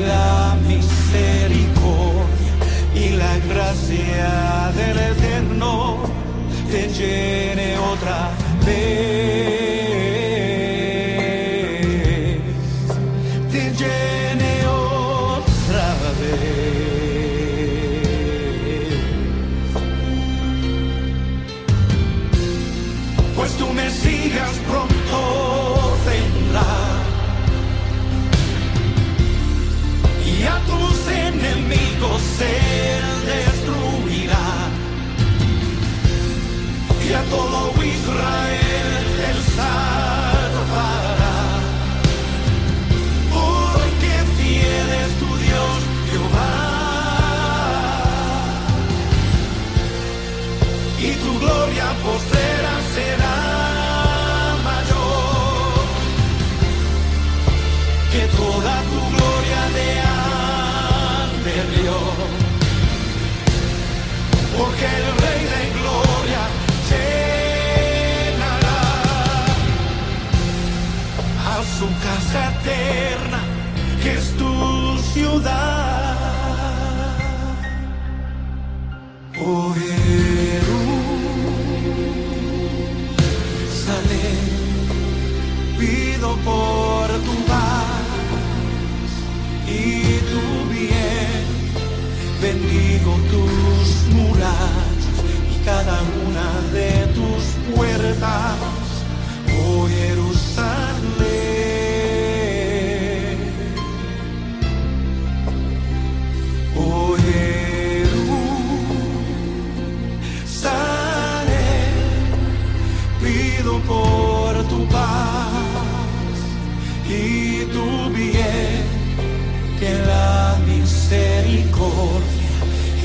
la misericordia y la gracia del Eterno te llene otra vez.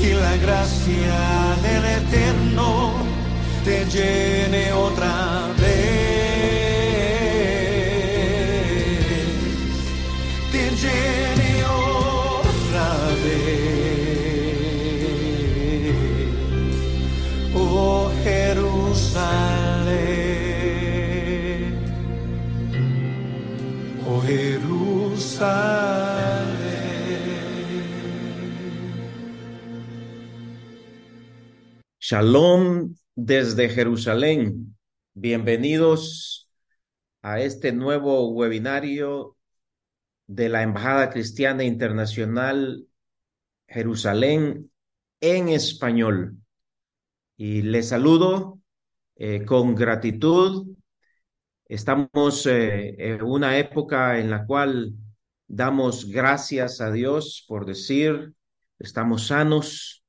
Y la gracia del Eterno te llene otra Shalom desde Jerusalén. Bienvenidos a este nuevo webinario de la Embajada Cristiana Internacional Jerusalén en español. Y les saludo eh, con gratitud. Estamos eh, en una época en la cual damos gracias a Dios por decir, estamos sanos,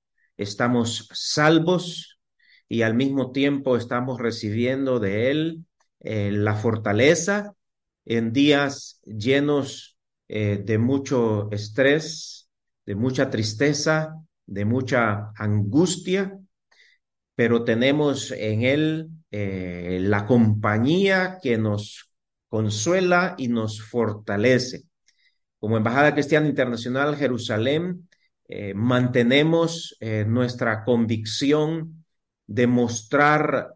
estamos salvos y al mismo tiempo estamos recibiendo de Él eh, la fortaleza en días llenos eh, de mucho estrés, de mucha tristeza, de mucha angustia, pero tenemos en Él eh, la compañía que nos consuela y nos fortalece. Como Embajada Cristiana Internacional Jerusalén, eh, mantenemos eh, nuestra convicción de mostrar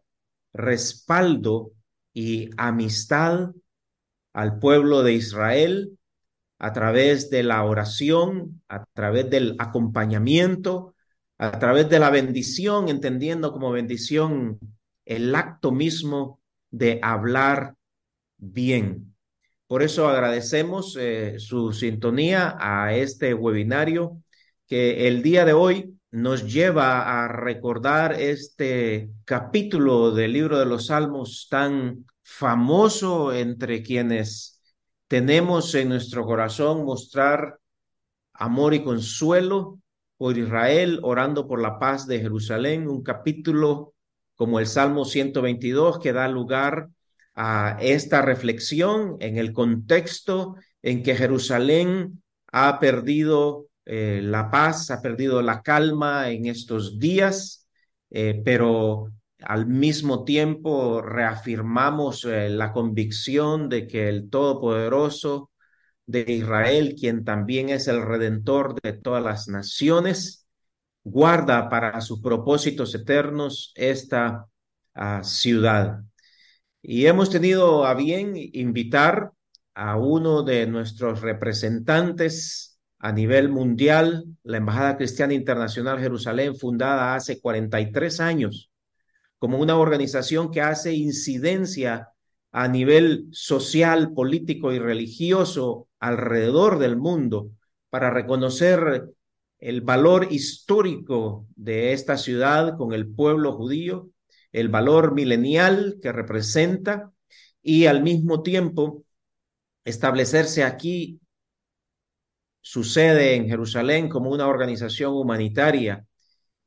respaldo y amistad al pueblo de Israel a través de la oración, a través del acompañamiento, a través de la bendición, entendiendo como bendición el acto mismo de hablar bien. Por eso agradecemos eh, su sintonía a este webinario que el día de hoy nos lleva a recordar este capítulo del libro de los Salmos tan famoso entre quienes tenemos en nuestro corazón mostrar amor y consuelo por Israel, orando por la paz de Jerusalén, un capítulo como el Salmo 122 que da lugar a esta reflexión en el contexto en que Jerusalén ha perdido eh, la paz, ha perdido la calma en estos días, eh, pero al mismo tiempo reafirmamos eh, la convicción de que el Todopoderoso de Israel, quien también es el redentor de todas las naciones, guarda para sus propósitos eternos esta uh, ciudad. Y hemos tenido a bien invitar a uno de nuestros representantes a nivel mundial, la Embajada Cristiana Internacional Jerusalén, fundada hace 43 años, como una organización que hace incidencia a nivel social, político y religioso alrededor del mundo para reconocer el valor histórico de esta ciudad con el pueblo judío el valor milenial que representa y al mismo tiempo establecerse aquí su sede en Jerusalén como una organización humanitaria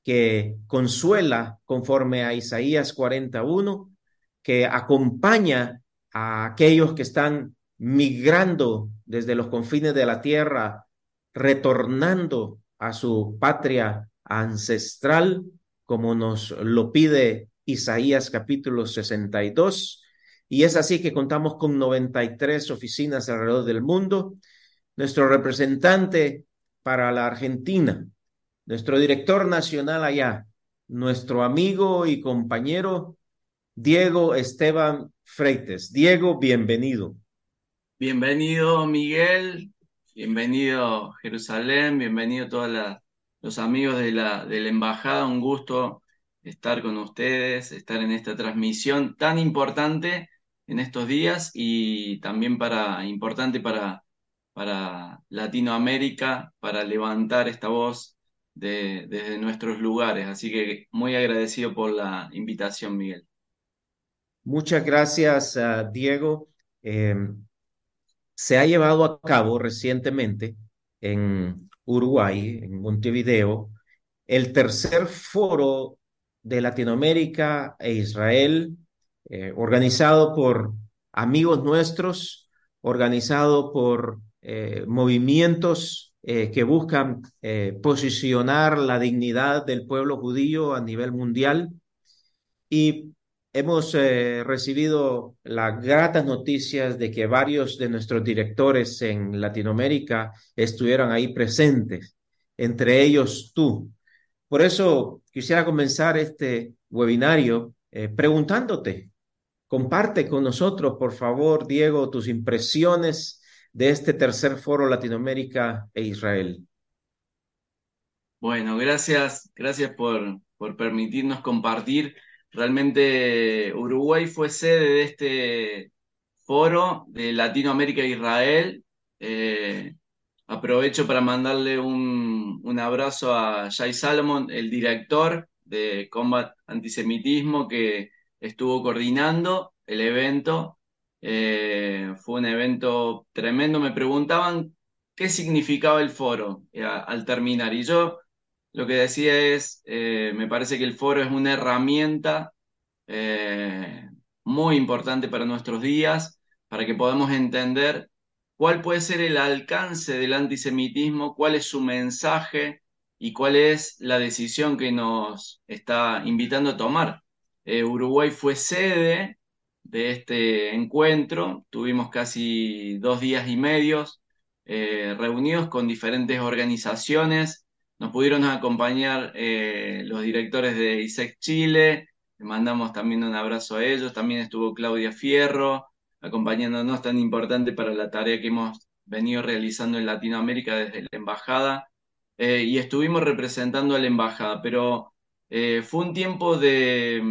que consuela conforme a Isaías 41, que acompaña a aquellos que están migrando desde los confines de la tierra, retornando a su patria ancestral, como nos lo pide Isaías capítulo 62. Y es así que contamos con 93 oficinas alrededor del mundo. Nuestro representante para la Argentina, nuestro director nacional allá, nuestro amigo y compañero Diego Esteban Freites. Diego, bienvenido. Bienvenido, Miguel. Bienvenido, Jerusalén. Bienvenido todos los amigos de la, de embajada. Un gusto estar con ustedes, estar en esta transmisión tan importante en estos días y también para, importante para, para Latinoamérica, para levantar esta voz de, desde nuestros lugares. Así que muy agradecido por la invitación, Miguel. Muchas gracias, uh, Diego. Eh, se ha llevado a cabo recientemente en Uruguay, en Montevideo, el tercer foro de Latinoamérica e Israel, eh, organizado por amigos nuestros, organizado por eh, movimientos eh, que buscan posicionar la dignidad del pueblo judío a nivel mundial. Y hemos recibido las gratas noticias de que varios de nuestros directores en Latinoamérica estuvieran ahí presentes, entre ellos tú. Por eso quisiera comenzar este webinario eh, preguntándote, comparte con nosotros, por favor, Diego, tus impresiones de este tercer foro Latinoamérica e Israel. Bueno, gracias, gracias por, por permitirnos compartir. Realmente Uruguay fue sede de este foro de Latinoamérica e Israel. Eh, Aprovecho para mandarle un, un abrazo a Jay Salomon, el director de Combat Antisemitismo, que estuvo coordinando el evento. Eh, fue un evento tremendo. Me preguntaban qué significaba el foro eh, al terminar. Y yo lo que decía es, eh, me parece que el foro es una herramienta muy importante para nuestros días, para que podamos entender cuál puede ser el alcance del antisemitismo, cuál es su mensaje y cuál es la decisión que nos está invitando a tomar. Uruguay fue sede de este encuentro, tuvimos casi dos días y medios eh, reunidos con diferentes organizaciones, nos pudieron acompañar eh, los directores de ISEC Chile, Le mandamos también un abrazo a ellos. También estuvo Claudia Fierro acompañándonos, tan importante para la tarea que hemos venido realizando en Latinoamérica desde la embajada. Eh, y estuvimos representando a la embajada, pero fue un tiempo de,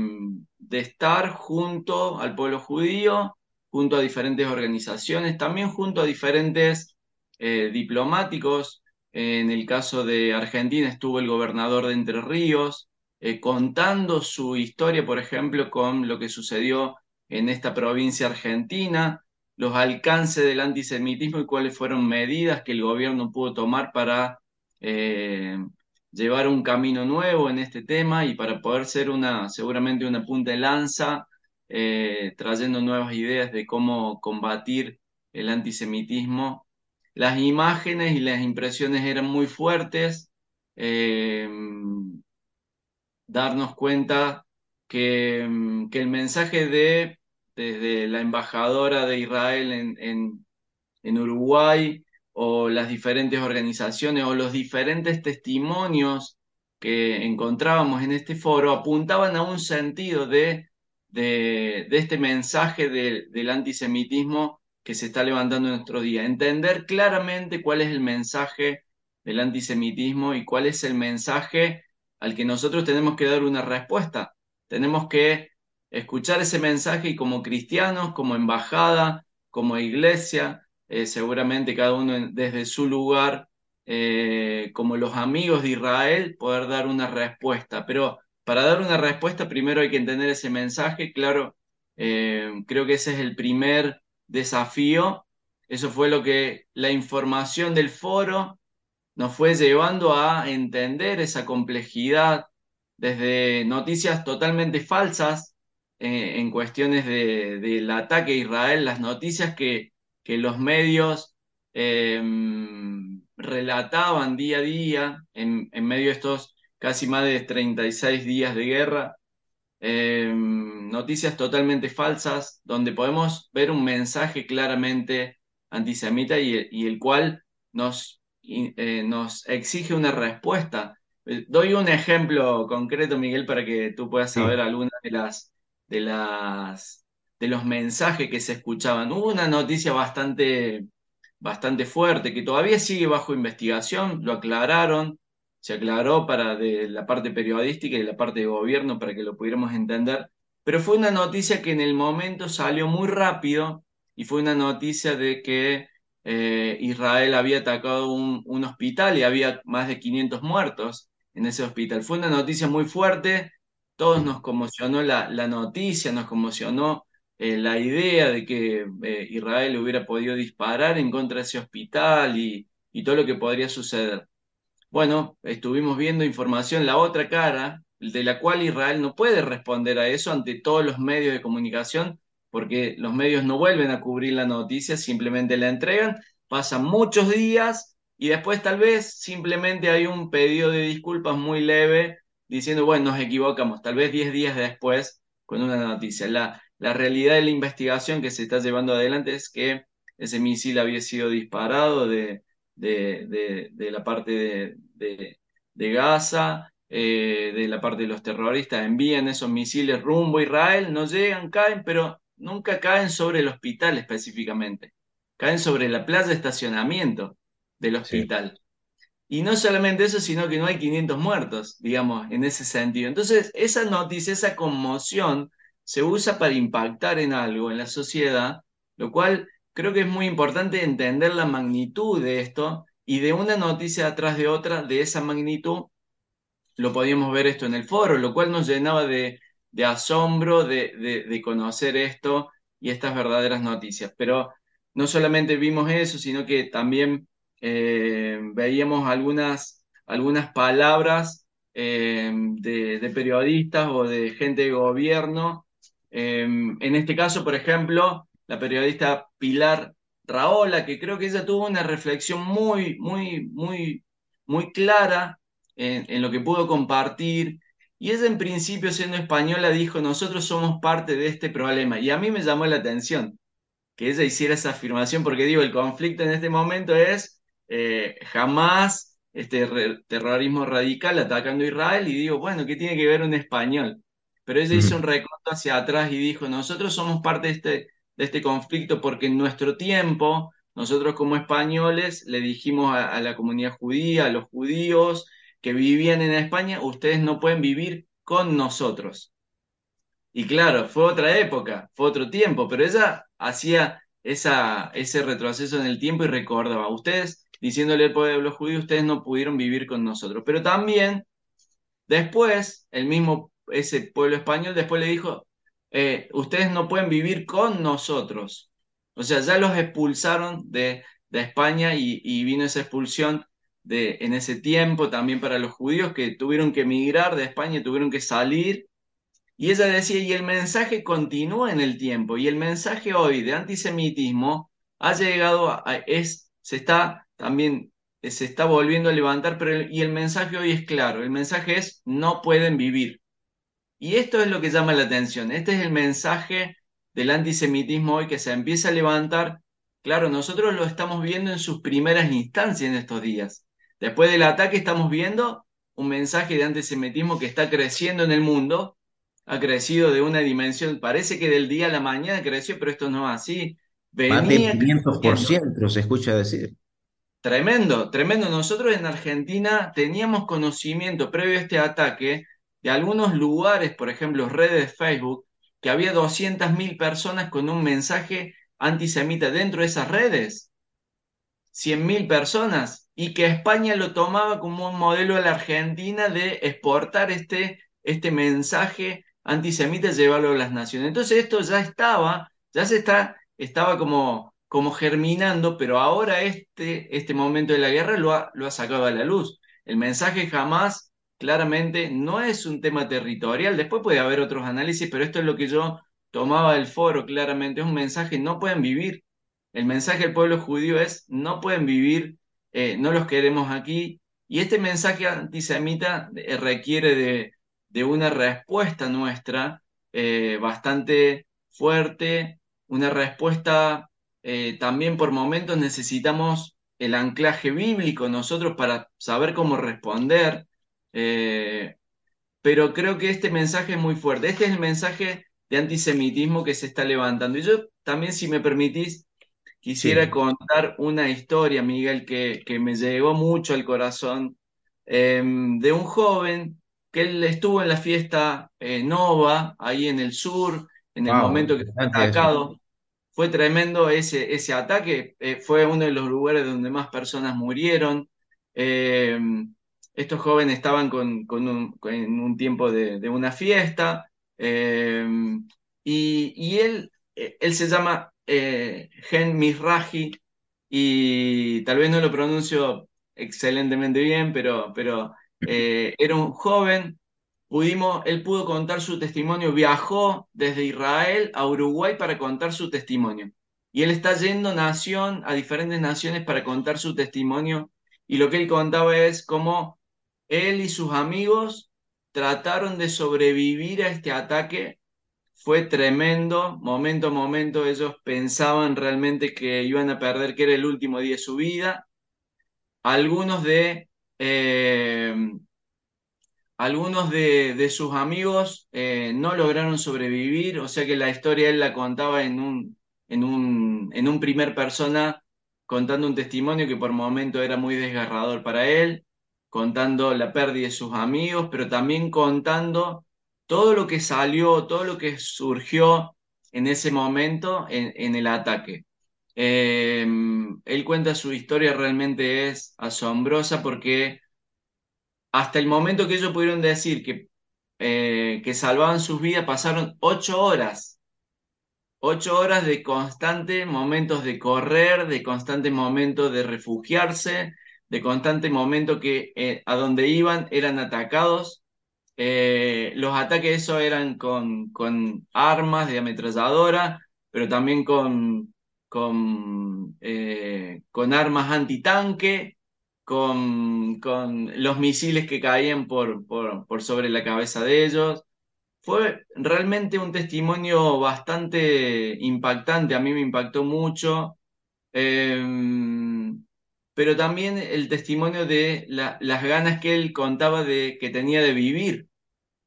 de estar junto al pueblo judío, junto a diferentes organizaciones, también junto a diferentes eh, diplomáticos. En el caso de Argentina estuvo el gobernador de Entre Ríos, eh, contando su historia, por ejemplo, con lo que sucedió en esta provincia argentina, los alcances del antisemitismo y cuáles fueron medidas que el gobierno pudo tomar para eh, llevar un camino nuevo en este tema y para poder ser una, seguramente una punta de lanza, eh, trayendo nuevas ideas de cómo combatir el antisemitismo. Las imágenes y las impresiones eran muy fuertes. Eh, darnos cuenta que, que, el mensaje de desde la embajadora de Israel en, en, en Uruguay o las diferentes organizaciones o los diferentes testimonios que encontrábamos en este foro apuntaban a un sentido de, de, este mensaje de, del antisemitismo que se está levantando en nuestro día. Entender claramente cuál es el mensaje del antisemitismo y cuál es el mensaje al que nosotros tenemos que dar una respuesta. Tenemos que escuchar ese mensaje y como cristianos, como embajada, como iglesia, eh, seguramente cada uno desde su lugar, eh, como los amigos de Israel, poder dar una respuesta. Pero para dar una respuesta primero hay que entender ese mensaje, claro, eh, creo que ese es el primer desafío. Eso fue lo que la información del foro nos fue llevando a entender esa complejidad desde noticias totalmente falsas en cuestiones de, del ataque a Israel, las noticias que, que los medios eh, relataban día a día en, en, medio de estos casi más de 36 días de guerra, eh, noticias totalmente falsas, donde podemos ver un mensaje claramente antisemita y, y el cual nos, eh, nos exige una respuesta. Doy un ejemplo concreto, Miguel, para que tú puedas saber sí. algunas de las de, las, de los mensajes que se escuchaban. Hubo una noticia bastante, bastante fuerte que todavía sigue bajo investigación, lo aclararon, se aclaró para de la parte periodística y la parte de gobierno para que lo pudiéramos entender, pero fue una noticia que en el momento salió muy rápido y fue una noticia de que eh, Israel había atacado un, un hospital y había más de 500 muertos en ese hospital. Fue una noticia muy fuerte, todos nos conmocionó la, la noticia, nos conmocionó eh, la idea de que eh, Israel hubiera podido disparar en contra de ese hospital y, y, todo lo que podría suceder. Bueno, estuvimos viendo información, la otra cara, de la cual Israel no puede responder a eso ante todos los medios de comunicación, porque los medios no vuelven a cubrir la noticia, simplemente la entregan, pasan muchos días y después tal vez simplemente hay un pedido de disculpas muy leve diciendo, bueno, nos equivocamos, tal vez 10 días después con una noticia. La, la realidad de la investigación que se está llevando adelante es que ese misil había sido disparado de, de, de, de la parte de, Gaza, eh, de la parte de los terroristas, envían esos misiles rumbo a Israel, no llegan, caen, pero nunca caen sobre el hospital específicamente, caen sobre la playa de estacionamiento del hospital. Sí. Y no solamente eso, sino que no hay 500 muertos, digamos, en ese sentido. Entonces, esa noticia, esa conmoción, se usa para impactar en algo, en la sociedad, lo cual creo que es muy importante entender la magnitud de esto y de una noticia atrás de otra de esa magnitud, lo podíamos ver esto en el foro, lo cual nos llenaba de, de asombro de, de, conocer esto y estas verdaderas noticias. Pero no solamente vimos eso, sino que también eh, veíamos algunas, algunas palabras eh, de, periodistas o de gente de gobierno. Eh, en este caso, por ejemplo, la periodista Pilar Raola, que creo que ella tuvo una reflexión muy, muy, muy, muy clara en, en lo que pudo compartir. Y ella en principio, siendo española, dijo, nosotros somos parte de este problema. Y a mí me llamó la atención que ella hiciera esa afirmación, porque digo, el conflicto en este momento es eh, jamás este terrorismo radical atacando a Israel y digo, bueno, ¿qué tiene que ver un español? Pero ella hizo un recorte hacia atrás y dijo, nosotros somos parte de este, de este conflicto porque en nuestro tiempo, nosotros como españoles le dijimos a, a la comunidad judía, a los judíos que vivían en España, ustedes no pueden vivir con nosotros. Y claro, fue otra época, fue otro tiempo, pero ella hacía esa, ese retroceso en el tiempo y recordaba, ustedes, diciéndole al pueblo judío, ustedes no pudieron vivir con nosotros. Pero también, después, el mismo, ese pueblo español, después le dijo, eh, ustedes no pueden vivir con nosotros. O sea, ya los expulsaron de, de España y, y, vino esa expulsión de, en ese tiempo también para los judíos que tuvieron que emigrar de España, tuvieron que salir. Y ella decía, y el mensaje continúa en el tiempo, y el mensaje hoy de antisemitismo ha llegado a, es, se está también, se está volviendo a levantar, pero y el mensaje hoy es claro, el mensaje es, no pueden vivir. Y esto es lo que llama la atención. Este es el mensaje del antisemitismo hoy que se empieza a levantar. Claro, nosotros lo estamos viendo en sus primeras instancias en estos días. Después del ataque estamos viendo un mensaje de antisemitismo que está creciendo en el mundo. Ha crecido de una dimensión, parece que del día a la mañana creció, pero esto no es así. Venía Más de 500% se escucha decir. Tremendo, tremendo. Nosotros en Argentina teníamos conocimiento previo a este ataque algunos lugares, por ejemplo, redes de Facebook, que había 200.000 personas con un mensaje antisemita dentro de esas redes. 100.000 personas. Y que España lo tomaba como un modelo a la Argentina de exportar este, este mensaje antisemita y llevarlo a las naciones. Entonces esto ya estaba, ya se está, estaba como, como germinando, pero ahora este, este momento de la guerra lo ha, lo ha sacado a la luz. El mensaje jamás claramente no es un tema territorial, después puede haber otros análisis, pero esto es lo que yo tomaba del foro, claramente es un mensaje, no pueden vivir. El mensaje del pueblo judío es, no pueden vivir, eh, no los queremos aquí. Y este mensaje antisemita eh, requiere de, una respuesta nuestra eh, bastante fuerte, una respuesta también por momentos necesitamos el anclaje bíblico nosotros para saber cómo responder. Eh, pero creo que este mensaje es muy fuerte. Este es el mensaje de antisemitismo que se está levantando. Y yo también, si me permitís, quisiera sí. contar una historia, Miguel, que, que, me llegó mucho al corazón, eh, de un joven que él estuvo en la fiesta eh, Nova, ahí en el sur, en el momento que fue atacado. Fue tremendo ese, ese ataque, eh, fue uno de los lugares donde más personas murieron. Estos jóvenes estaban con, en un tiempo de, una fiesta eh, y, y, él, él se llama eh, Gen Mizrahi y tal vez no lo pronuncio excelentemente bien, pero, pero eh, era un joven, pudimos, él pudo contar su testimonio, viajó desde Israel a Uruguay para contar su testimonio. Y él está yendo nación a diferentes naciones para contar su testimonio. Y lo que él contaba es cómo él y sus amigos trataron de sobrevivir a este ataque. Fue tremendo, momento a momento ellos pensaban realmente que iban a perder, que era el último día de su vida. Algunos de, eh, algunos de, de, sus amigos eh, no lograron sobrevivir, o sea que la historia él la contaba en un, en un, en un primer persona, contando un testimonio que por momento era muy desgarrador para él contando la pérdida de sus amigos, pero también contando todo lo que salió, todo lo que surgió en ese momento en, el ataque. Eh, él cuenta su historia, realmente es asombrosa porque hasta el momento que ellos pudieron decir que, eh, que salvaban sus vidas, pasaron ocho horas. Ocho horas de constante momentos de correr, de constante momentos de refugiarse, de constante momento que eh, a donde iban eran atacados. Eh, los ataques eso eran con, con, armas de ametralladora, pero también con, con, eh, con armas antitanque, con, con, los misiles que caían por, por, por, sobre la cabeza de ellos. Fue realmente un testimonio bastante impactante, a mí me impactó mucho. Eh, pero también el testimonio de la, las ganas que él contaba de que tenía de vivir,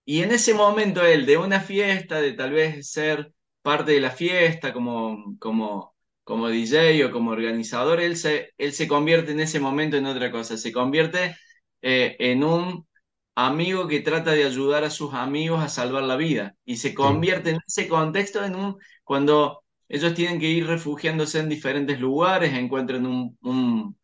Y en ese momento él, de una fiesta, de tal vez ser parte de la fiesta como, como, como DJ o como organizador, él se, él se convierte en ese momento en otra cosa, se convierte eh, en un amigo que trata de ayudar a sus amigos a salvar la vida. Y se convierte en ese contexto en un, cuando ellos tienen que ir refugiándose en diferentes lugares, encuentran un, un,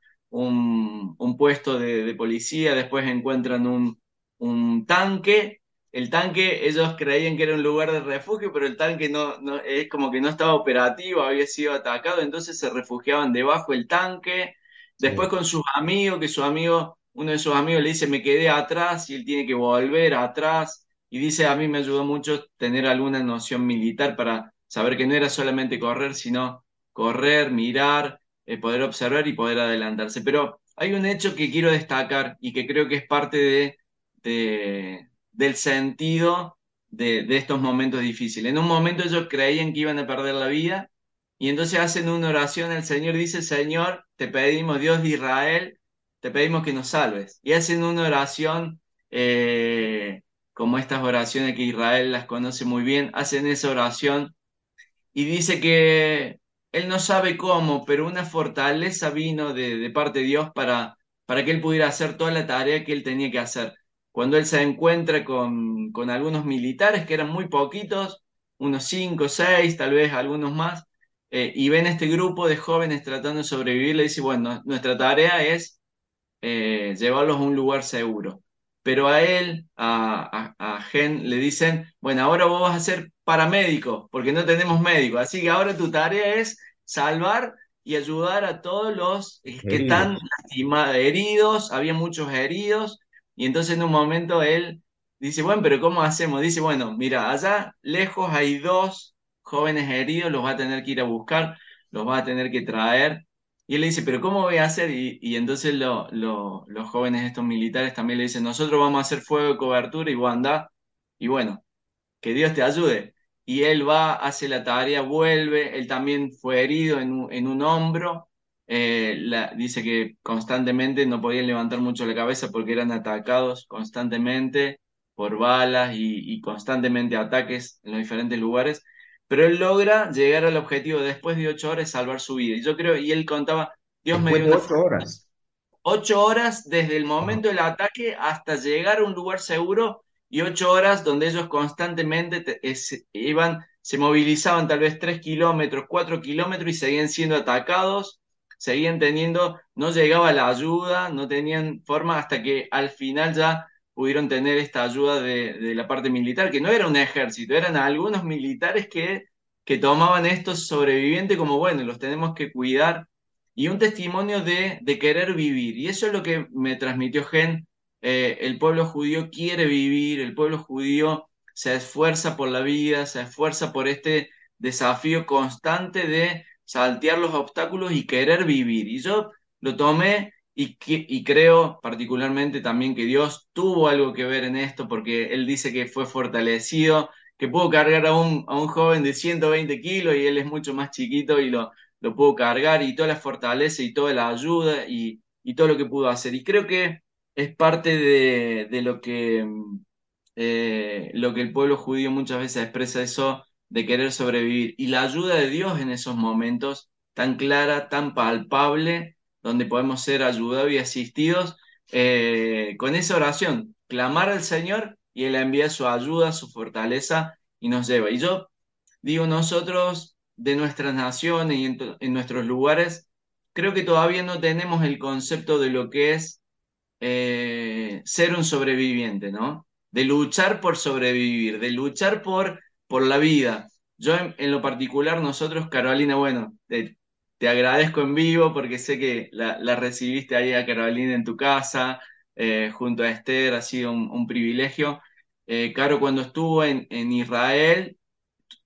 un, un puesto de, de policía, después encuentran un, un tanque el tanque, ellos creían que era un lugar de refugio, pero el tanque no, no, es como que no estaba operativo, había sido atacado, entonces se refugiaban debajo del tanque. Después sí. con sus amigos, que su amigo, uno de sus amigos le dice, me quedé atrás y él tiene que volver atrás. Y dice, a mí me ayudó mucho tener alguna noción militar para saber que no era solamente correr, sino correr, mirar, eh, poder observar y poder adelantarse. Pero hay un hecho que quiero destacar y que creo que es parte de, de del sentido de, estos momentos difíciles. En un momento ellos creían que iban a perder la vida y entonces hacen una oración al Señor dice, Señor, te pedimos, Dios de Israel, te pedimos que nos salves. Y hacen una oración eh, como estas oraciones que Israel las conoce muy bien, hacen esa oración y dice que él no sabe cómo, pero una fortaleza vino de, parte de Dios para, para que él pudiera hacer toda la tarea que él tenía que hacer. Cuando él se encuentra con, con algunos militares, que eran muy poquitos, unos cinco, seis, tal vez algunos más, eh, y ven este grupo de jóvenes tratando de sobrevivir, le dice, bueno, nuestra tarea es eh, llevarlos a un lugar seguro. Pero a él, a, a, a Gen, le dicen, bueno, ahora vos vas a ser paramédico, porque no tenemos médico, así que ahora tu tarea es salvar y ayudar a todos los eh, que están Heridos. lastimados, heridos, había muchos heridos, y entonces en un momento él dice, bueno, pero ¿cómo hacemos? Dice, bueno, mira, allá lejos hay dos jóvenes heridos, los va a tener que ir a buscar, los va a tener que traer y él le dice, pero ¿cómo voy a hacer? Y, y entonces lo- lo- los jóvenes estos militares también le dicen, nosotros vamos a hacer fuego de cobertura y vos andá. Y bueno, que Dios te ayude. Y él va, hace la tarea, vuelve, él también fue herido en un, en un hombro. Eh, la- dice que constantemente no podían levantar mucho la cabeza porque eran atacados constantemente por balas y, y constantemente ataques en los diferentes lugares pero él logra llegar al objetivo después de ocho horas salvar su vida. Y yo creo, y él contaba, Dios me dio ocho horas. ocho horas desde el momento del ataque hasta llegar a un lugar seguro y ocho horas donde ellos constantemente te- iban, se movilizaban tal vez tres kilómetros, cuatro kilómetros y seguían siendo atacados, seguían teniendo, no llegaba la ayuda, no tenían forma hasta que al final ya pudieron tener esta ayuda de, de la parte militar, que no era un ejército, eran algunos militares que, que tomaban estos sobrevivientes como, bueno, los tenemos que cuidar y un testimonio de, de querer vivir. Y eso es lo que me transmitió Gen. Eh, el pueblo judío quiere vivir, el pueblo judío se esfuerza por la vida, se esfuerza por este desafío constante de saltear los obstáculos y querer vivir. Y yo lo tomé y, y creo particularmente también que Dios tuvo algo que ver en esto, porque Él dice que fue fortalecido, que pudo cargar a un, a un joven de 120 kilos y él es mucho más chiquito y lo, lo pudo cargar y toda la fortaleza y toda la ayuda y, y todo lo que pudo hacer. Y creo que es parte de, de lo que, mm, eh, lo que el pueblo judío muchas veces expresa eso de querer sobrevivir. Y la ayuda de Dios en esos momentos tan clara, tan palpable, donde podemos ser ayudados y asistidos eh, con esa oración, clamar al Señor y Él envía su ayuda, su fortaleza y nos lleva. Y yo digo, nosotros de nuestras naciones y en, nuestros lugares, creo que todavía no tenemos el concepto de lo que es eh, ser un sobreviviente, ¿no? De luchar por sobrevivir, de luchar por, por la vida. Yo en, lo particular, nosotros, Carolina, bueno, te, te agradezco en vivo porque sé que la, la recibiste ahí a Carolina en tu casa, eh, junto a Esther, ha sido un, un privilegio. Eh, Caro, cuando estuvo en, en Israel,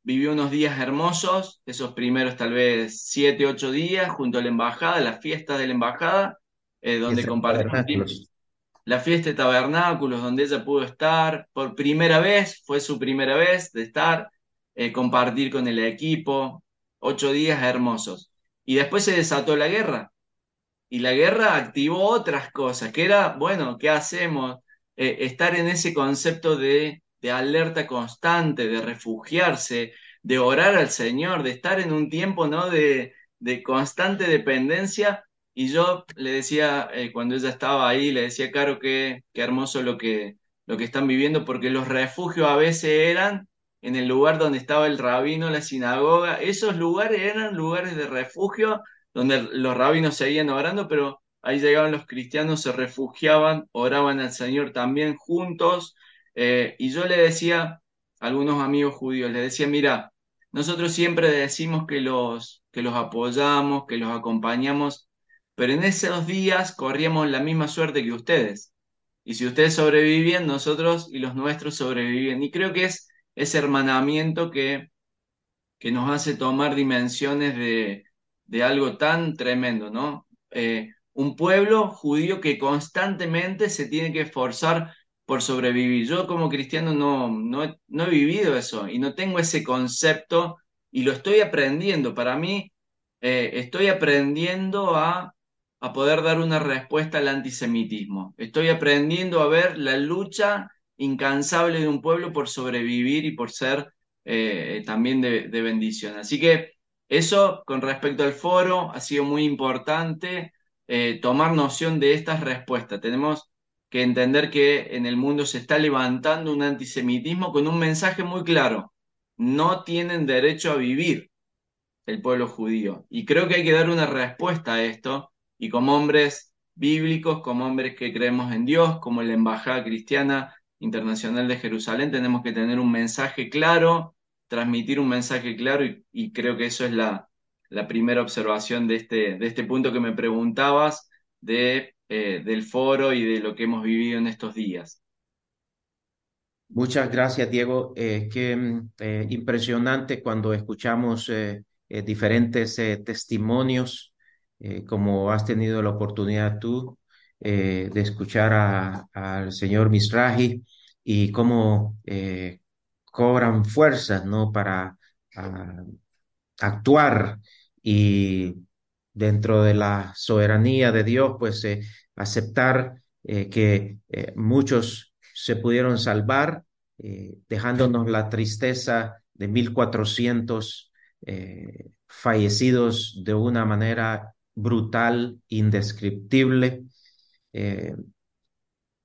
vivió unos días hermosos, esos primeros tal vez siete, ocho días, junto a la embajada, las fiestas de la embajada, eh, donde compartimos la fiesta de tabernáculos, donde ella pudo estar por primera vez, fue su primera vez de estar, eh, compartir con el equipo, ocho días hermosos. Y después se desató la guerra, y la guerra activó otras cosas, que era, bueno, ¿qué hacemos? Eh, estar en ese concepto de de alerta constante, de refugiarse, de orar al Señor, de estar en un tiempo, ¿no? De, de constante dependencia. Y yo le decía, eh, cuando ella estaba ahí, le decía, Caro, qué, qué hermoso lo que, lo que están viviendo, porque los refugios a veces eran en el lugar donde estaba el rabino, la sinagoga, esos lugares eran lugares de refugio donde los rabinos seguían orando, pero ahí llegaban los cristianos, se refugiaban, oraban al Señor también juntos. Eh, y yo le decía a algunos amigos judíos, les decía, mira, nosotros siempre decimos que los, que los apoyamos, que los acompañamos, pero en esos días corríamos la misma suerte que ustedes. Y si ustedes sobrevivían, nosotros y los nuestros sobrevivían. Y creo que es ese hermanamiento que, que nos hace tomar dimensiones de, de algo tan tremendo, ¿no? Eh, un pueblo judío que constantemente se tiene que esforzar por sobrevivir. Yo como cristiano no, no, no he vivido eso y no tengo ese concepto y lo estoy aprendiendo. Para mí, eh, estoy aprendiendo a, a poder dar una respuesta al antisemitismo. Estoy aprendiendo a ver la lucha incansable de un pueblo por sobrevivir y por ser eh, también de, bendición. Así que eso con respecto al foro ha sido muy importante, eh, tomar noción de estas respuestas. Tenemos que entender que en el mundo se está levantando un antisemitismo con un mensaje muy claro. No tienen derecho a vivir el pueblo judío. Y creo que hay que dar una respuesta a esto. Y como hombres bíblicos, como hombres que creemos en Dios, como la Embajada Cristiana, Internacional de Jerusalén, tenemos que tener un mensaje claro, transmitir un mensaje claro y, creo que eso es la, primera observación de este, de este punto que me preguntabas eh, del foro y de lo que hemos vivido en estos días. Muchas gracias, Diego. Eh, qué eh, impresionante cuando escuchamos eh, diferentes testimonios, como has tenido la oportunidad tú de escuchar al señor Misraji y cómo eh, cobran fuerzas, ¿no? Para uh, actuar y dentro de la soberanía de Dios, pues eh, aceptar eh, que muchos se pudieron salvar, dejándonos la tristeza de 1400 fallecidos de una manera brutal, indescriptible.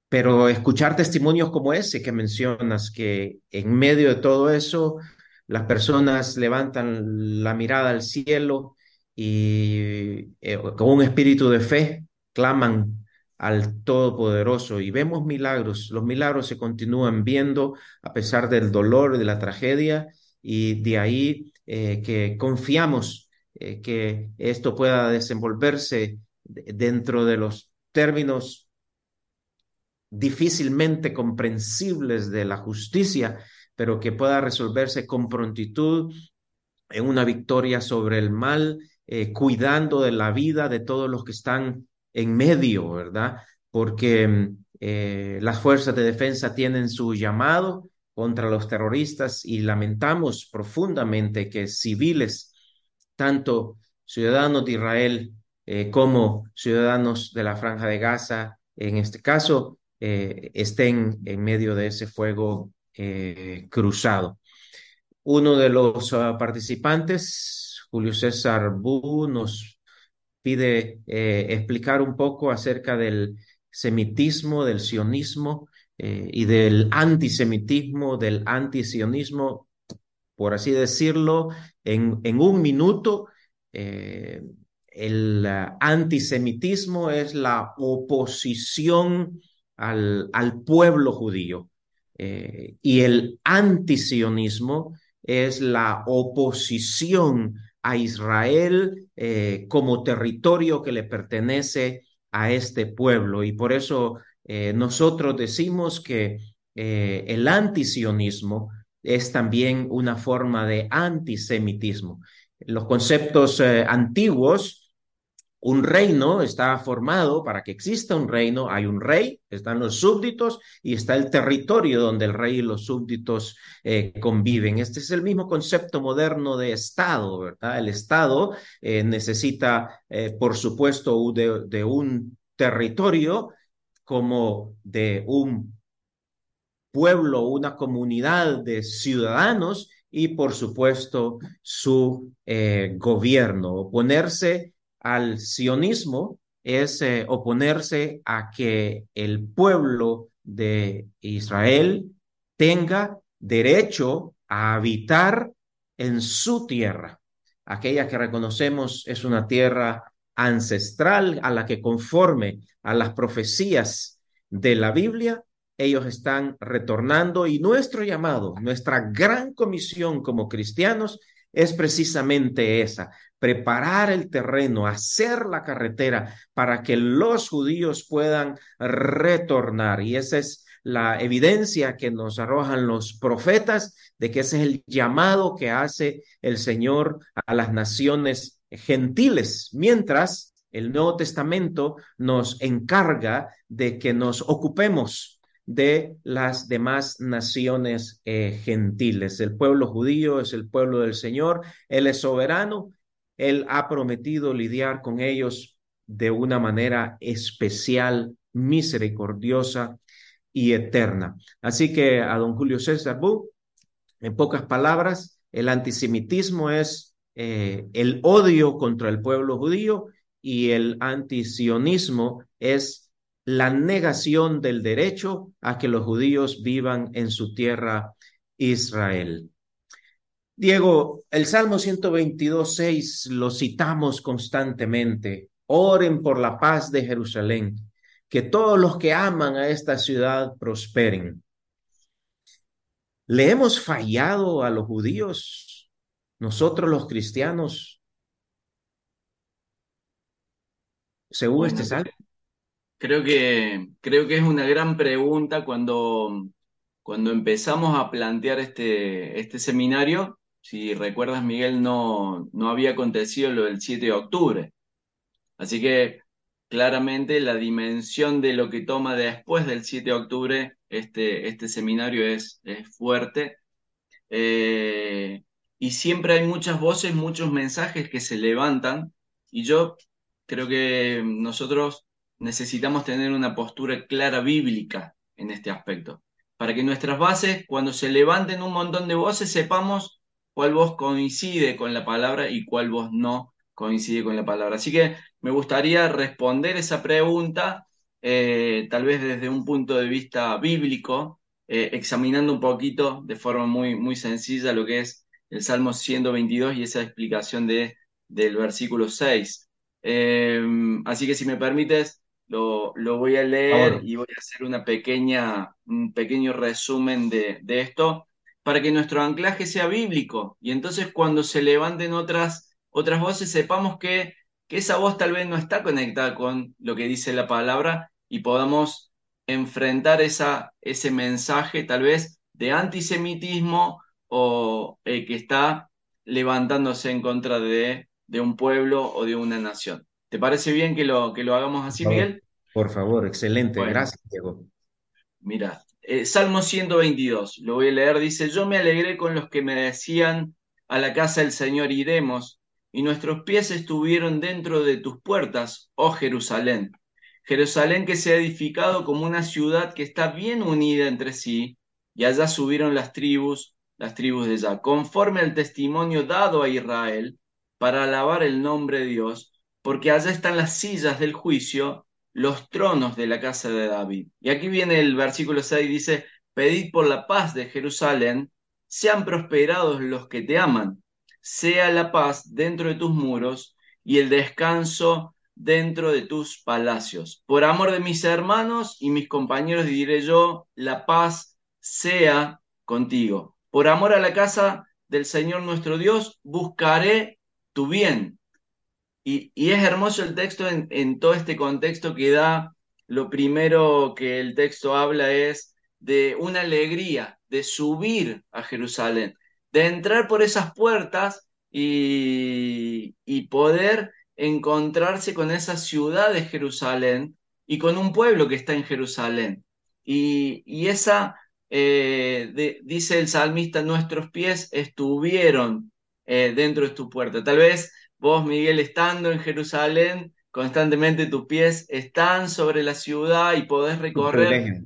Pero escuchar testimonios como ese que mencionas, que en medio de todo eso las personas levantan la mirada al cielo y eh, con un espíritu de fe claman al Todopoderoso y vemos milagros. Los milagros se continúan viendo a pesar del dolor, de la tragedia y de ahí eh, que confiamos eh, que esto pueda desenvolverse dentro de los términos difícilmente comprensibles de la justicia, pero que pueda resolverse con prontitud en una victoria sobre el mal, eh, cuidando de la vida de todos los que están en medio, ¿verdad? Porque eh, las fuerzas de defensa tienen su llamado contra los terroristas y lamentamos profundamente que civiles, tanto ciudadanos de Israel eh, como ciudadanos de la Franja de Gaza, en este caso, eh, estén en medio de ese fuego eh, cruzado. Uno de los uh, participantes, Julio César Bu, nos pide explicar un poco acerca del semitismo, del sionismo y del antisemitismo, del antisionismo, por así decirlo, en, un minuto. Eh, el uh, antisemitismo es la oposición al, al pueblo judío. Eh, y el antisionismo es la oposición a Israel eh, como territorio que le pertenece a este pueblo. Y por eso eh, nosotros decimos que eh, el antisionismo es también una forma de antisemitismo. Los conceptos eh, antiguos un reino está formado para que exista un reino, hay un rey, están los súbditos y está el territorio donde el rey y los súbditos eh, conviven. Este es el mismo concepto moderno de Estado, ¿verdad? El Estado eh, necesita, por supuesto, de, de un territorio como de un pueblo, una comunidad de ciudadanos y por supuesto su eh, gobierno. Oponerse al sionismo es eh, oponerse a que el pueblo de Israel tenga derecho a habitar en su tierra. Aquella que reconocemos es una tierra ancestral a la que conforme a las profecías de la Biblia ellos están retornando y nuestro llamado, nuestra gran comisión como cristianos es precisamente esa, preparar el terreno, hacer la carretera para que los judíos puedan retornar. Y esa es la evidencia que nos arrojan los profetas de que ese es el llamado que hace el Señor a las naciones gentiles, mientras el Nuevo Testamento nos encarga de que nos ocupemos de las demás naciones eh, gentiles. El pueblo judío es el pueblo del Señor, Él es soberano, Él ha prometido lidiar con ellos de una manera especial, misericordiosa y eterna. Así que a don Julio César Bu, en pocas palabras, el antisemitismo es eh, el odio contra el pueblo judío y el antisionismo es la negación del derecho a que los judíos vivan en su tierra Israel. Diego, el Salmo 122, 6 lo citamos constantemente. Oren por la paz de Jerusalén, que todos los que aman a esta ciudad prosperen. ¿Le hemos fallado a los judíos, nosotros los cristianos, según este salmo? Creo que, creo que es una gran pregunta cuando, cuando empezamos a plantear este, este seminario. Si recuerdas, Miguel, no, no había acontecido lo del 7 de octubre. Así que claramente la dimensión de lo que toma después del 7 de octubre este, este seminario es, es fuerte. Eh, y siempre hay muchas voces, muchos mensajes que se levantan. Y yo creo que nosotros necesitamos tener una postura clara bíblica en este aspecto, para que nuestras bases, cuando se levanten un montón de voces, sepamos cuál voz coincide con la palabra y cuál voz no coincide con la palabra. Así que me gustaría responder esa pregunta, eh, tal vez desde un punto de vista bíblico, eh, examinando un poquito de forma muy, muy sencilla lo que es el Salmo 122 y esa explicación de, del versículo 6. Eh, así que si me permites, lo, voy a leer y voy a hacer una pequeña, un pequeño resumen de, esto para que nuestro anclaje sea bíblico y entonces cuando se levanten otras, otras voces sepamos que, que esa voz tal vez no está conectada con lo que dice la palabra y podamos enfrentar esa, ese mensaje tal vez de antisemitismo o eh, que está levantándose en contra de, de un pueblo o de una nación. ¿Te parece bien que lo, que lo hagamos así, Miguel? Por favor, excelente. Gracias, Diego. Mira, eh, Salmo 122, lo voy a leer, dice, yo me alegré con los que me decían, a la casa del Señor iremos, y nuestros pies estuvieron dentro de tus puertas, oh Jerusalén. Jerusalén que se ha edificado como una ciudad que está bien unida entre sí, y allá subieron las tribus, las tribus de allá, conforme al testimonio dado a Israel, para alabar el nombre de Dios, porque allá están las sillas del juicio, los tronos de la casa de David. Y aquí viene el versículo 6, dice, pedid por la paz de Jerusalén, sean prosperados los que te aman, sea la paz dentro de tus muros y el descanso dentro de tus palacios. Por amor de mis hermanos y mis compañeros diré yo, la paz sea contigo. Por amor a la casa del Señor nuestro Dios, buscaré tu bien. Y, es hermoso el texto en, todo este contexto que da, lo primero que el texto habla es de una alegría, de subir a Jerusalén, de entrar por esas puertas y, poder encontrarse con esa ciudad de Jerusalén y con un pueblo que está en Jerusalén. Y, esa, eh, dice el salmista, nuestros pies estuvieron eh, dentro de tu puerta. Tal vez Vos, Miguel, estando en Jerusalén, constantemente tus pies están sobre la ciudad y podés recorrer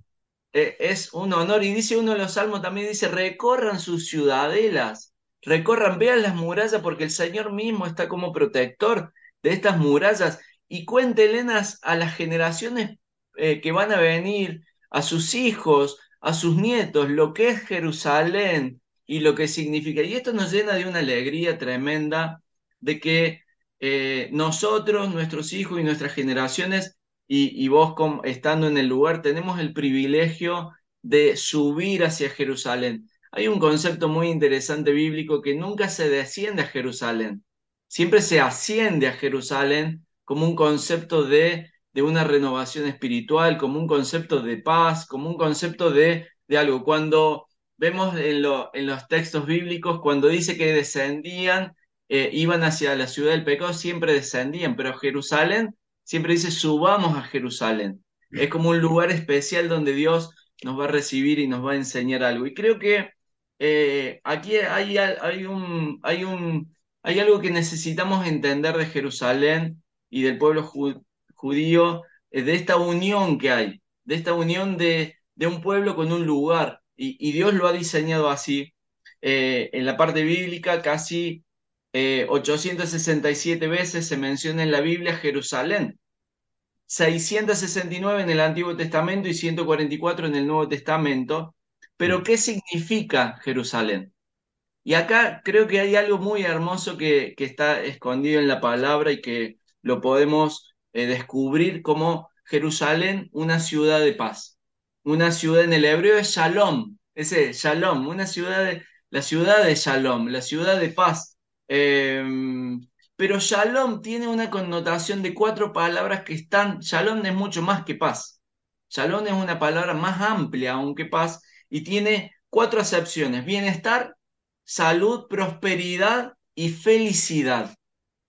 eh, es un honor. Y dice uno de los salmos también, dice, recorran sus ciudadelas, recorran, vean las murallas, porque el Señor mismo está como protector de estas murallas. Y cuéntenles a las generaciones eh, que van a venir, a sus hijos, a sus nietos, lo que es Jerusalén y lo que significa. Y esto nos llena de una alegría tremenda de que eh, nosotros, nuestros hijos y nuestras generaciones, y, vos estando en el lugar, tenemos el privilegio de subir hacia Jerusalén. Hay un concepto muy interesante bíblico que nunca se desciende a Jerusalén, siempre se asciende a Jerusalén como un concepto de, de una renovación espiritual, como un concepto de paz, como un concepto de, de algo. Cuando vemos en, en, los textos bíblicos, cuando dice que descendían, eh, iban hacia la ciudad del pecado, siempre descendían, pero Jerusalén siempre dice, subamos a Jerusalén. Es como un lugar especial donde Dios nos va a recibir y nos va a enseñar algo. Y creo que eh, aquí hay, hay, un, hay, un, hay algo que necesitamos entender de Jerusalén y del pueblo judío, eh, de esta unión que hay, de esta unión de, de un pueblo con un lugar. Y, Dios lo ha diseñado así. Eh, en la parte bíblica, casi 867 veces se menciona en la Biblia Jerusalén. 669 en el Antiguo Testamento y 144 en el Nuevo Testamento. Pero, ¿qué significa Jerusalén? Y acá creo que hay algo muy hermoso que, que está escondido en la palabra y que lo podemos eh, descubrir como Jerusalén, una ciudad de paz. Una ciudad en el hebreo es Shalom, ese Shalom, una ciudad de, la ciudad de Shalom, la ciudad de paz. Eh, pero Shalom tiene una connotación de cuatro palabras que están, Shalom es mucho más que paz. Shalom es una palabra más amplia aún que paz y tiene cuatro acepciones, bienestar, salud, prosperidad y felicidad.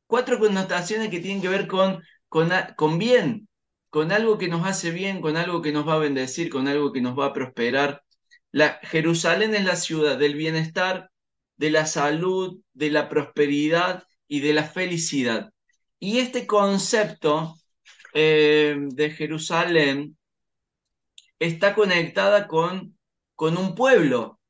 Cuatro connotaciones que tienen que ver con, con, con bien, con algo que nos hace bien, con algo que nos va a bendecir, con algo que nos va a prosperar. Jerusalén es la ciudad del bienestar, de la salud, de la prosperidad y de la felicidad. Y este concepto eh, de Jerusalén está conectada con, con un pueblo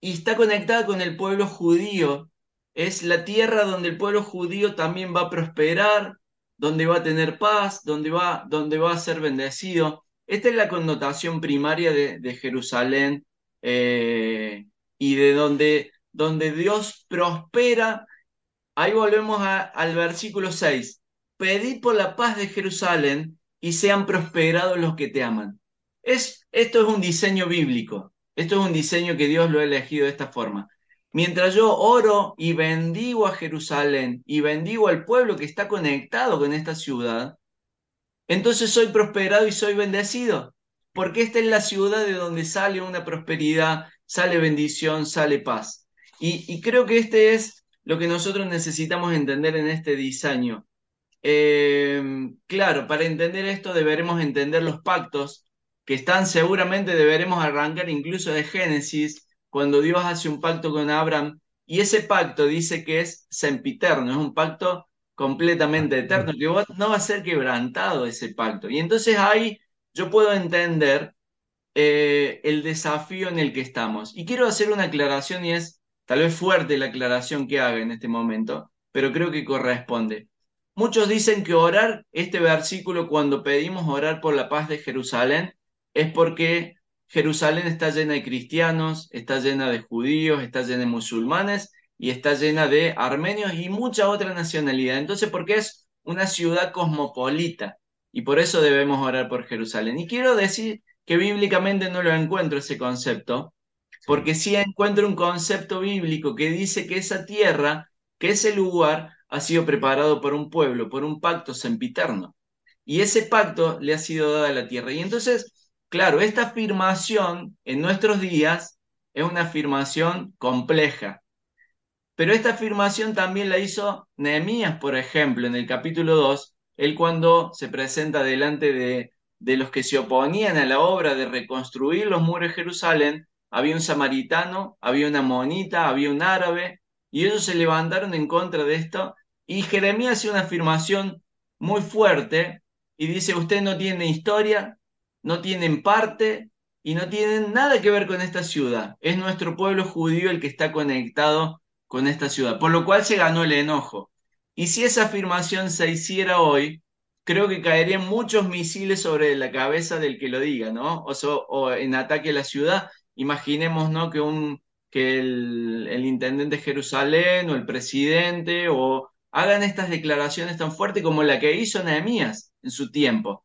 y está conectada con el pueblo judío. Es la tierra donde el pueblo judío también va a prosperar, donde va a tener paz, donde va, donde va a ser bendecido. Esta es la connotación primaria de, Jerusalén eh, y de donde, donde Dios prospera. Ahí volvemos al versículo 6. Pedid por la paz de Jerusalén y sean prosperados los que te aman. Es, esto es un diseño bíblico. Esto es un diseño que Dios lo ha elegido de esta forma. Mientras yo oro y bendigo a Jerusalén y bendigo al pueblo que está conectado con esta ciudad, entonces soy prosperado y soy bendecido, porque esta es la ciudad de donde sale una prosperidad, sale bendición, sale paz. Y, y creo que este es lo que nosotros necesitamos entender en este diseño. Eh, claro, para entender esto deberemos entender los pactos que están seguramente, deberemos arrancar incluso de Génesis, cuando Dios hace un pacto con Abraham, y ese pacto dice que es sempiterno, es un pacto completamente eterno, que no va a ser quebrantado ese pacto. Y entonces ahí yo puedo entender eh, el desafío en el que estamos. Y quiero hacer una aclaración y es tal vez fuerte la aclaración que haga en este momento, pero creo que corresponde. Muchos dicen que orar este versículo cuando pedimos orar por la paz de Jerusalén es porque Jerusalén está llena de cristianos, está llena de judíos, está llena de musulmanes y está llena de armenios y mucha otra nacionalidad. Entonces, porque es una ciudad cosmopolita y por eso debemos orar por Jerusalén. Y quiero decir que bíblicamente no lo encuentro ese concepto, porque sí encuentro un concepto bíblico que dice que esa tierra, que ese lugar ha sido preparado por un pueblo, por un pacto sempiterno. Y ese pacto le ha sido dado a la tierra. Y entonces, claro, esta afirmación en nuestros días es una afirmación compleja. Pero esta afirmación también la hizo Nehemías, por ejemplo, en el capítulo 2, él cuando se presenta delante de, de los que se oponían a la obra de reconstruir los muros de Jerusalén, había un samaritano, había una monita, había un árabe, y ellos se levantaron en contra de esto, y Jeremías hace una afirmación muy fuerte, y dice, usted no tiene historia, no tienen parte, y no tienen nada que ver con esta ciudad. Es nuestro pueblo judío el que está conectado con esta ciudad, por lo cual se ganó el enojo. Y si esa afirmación se hiciera hoy, creo que caerían muchos misiles sobre la cabeza del que lo diga, ¿no? O, o en ataque a la ciudad. Imaginemos, ¿no? Que, un, que el, intendente de Jerusalén o el presidente o hagan estas declaraciones tan fuertes como la que hizo Nehemías en su tiempo.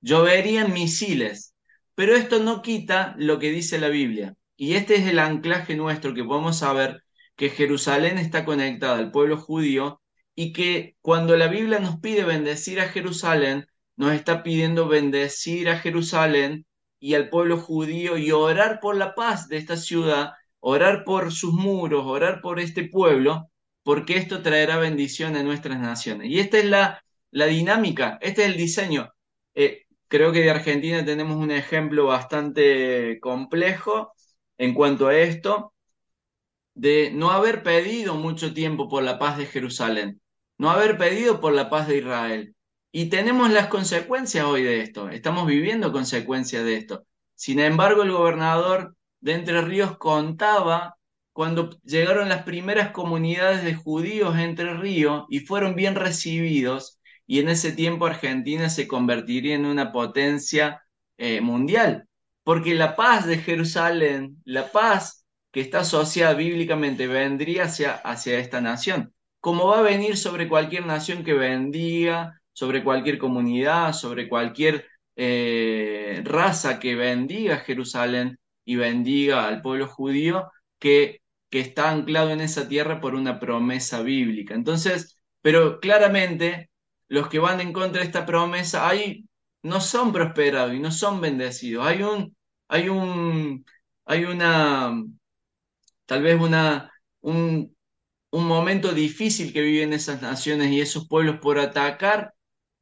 Lloverían misiles, pero esto no quita lo que dice la Biblia. Y este es el anclaje nuestro que podemos saber que Jerusalén está conectada al pueblo judío y que cuando la Biblia nos pide bendecir a Jerusalén, nos está pidiendo bendecir a Jerusalén y al pueblo judío y orar por la paz de esta ciudad, orar por sus muros, orar por este pueblo, porque esto traerá bendición a nuestras naciones. Y esta es la, la dinámica, este es el diseño. Eh, creo que de Argentina tenemos un ejemplo bastante complejo en cuanto a esto, de no haber pedido mucho tiempo por la paz de Jerusalén, no haber pedido por la paz de Israel. Y tenemos las consecuencias hoy de esto, estamos viviendo consecuencias de esto. Sin embargo, el gobernador de Entre Ríos contaba cuando llegaron las primeras comunidades de judíos Entre Ríos y fueron bien recibidos, y en ese tiempo Argentina se convertiría en una potencia eh, mundial, porque la paz de Jerusalén, la paz que está asociada bíblicamente, vendría hacia, hacia esta nación, como va a venir sobre cualquier nación que bendiga, sobre cualquier comunidad, sobre cualquier eh, raza que bendiga Jerusalén y bendiga al pueblo judío, que, que está anclado en esa tierra por una promesa bíblica. Entonces, pero claramente los que van en contra de esta promesa ahí no son prosperados y no son bendecidos. Hay un, hay un, hay una, tal vez una, un, un momento difícil que viven esas naciones y esos pueblos por atacar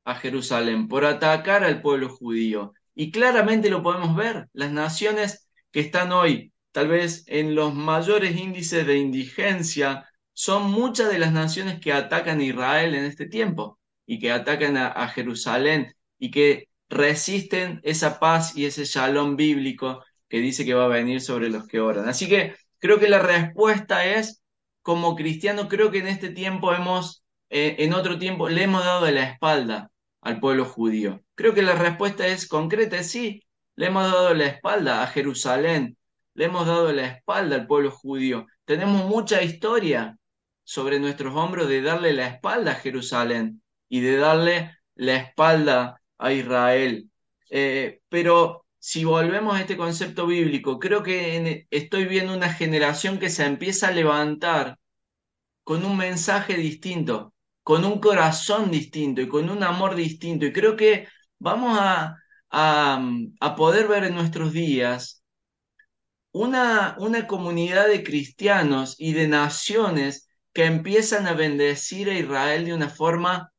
a Jerusalén, por atacar al pueblo judío. Y claramente lo podemos ver, las naciones que están hoy tal vez en los mayores índices de indigencia son muchas de las naciones que atacan a Israel en este tiempo y que atacan a, Jerusalén y que resisten esa paz y ese shalom bíblico que dice que va a venir sobre los que oran. Así que creo que la respuesta es, como cristiano, creo que en este tiempo hemos, eh, en otro tiempo, le hemos dado la espalda al pueblo judío. Creo que la respuesta es concreta, sí, le hemos dado la espalda a Jerusalén, le hemos dado la espalda al pueblo judío. Tenemos mucha historia sobre nuestros hombros de darle la espalda a Jerusalén y de darle la espalda a Israel. Eh, pero si volvemos a este concepto bíblico, creo que estoy viendo una generación que se empieza a levantar con un mensaje distinto, con un corazón distinto y con un amor distinto. Y creo que vamos a, a, poder ver en nuestros días una, una comunidad de cristianos y de naciones que empiezan a bendecir a Israel de una forma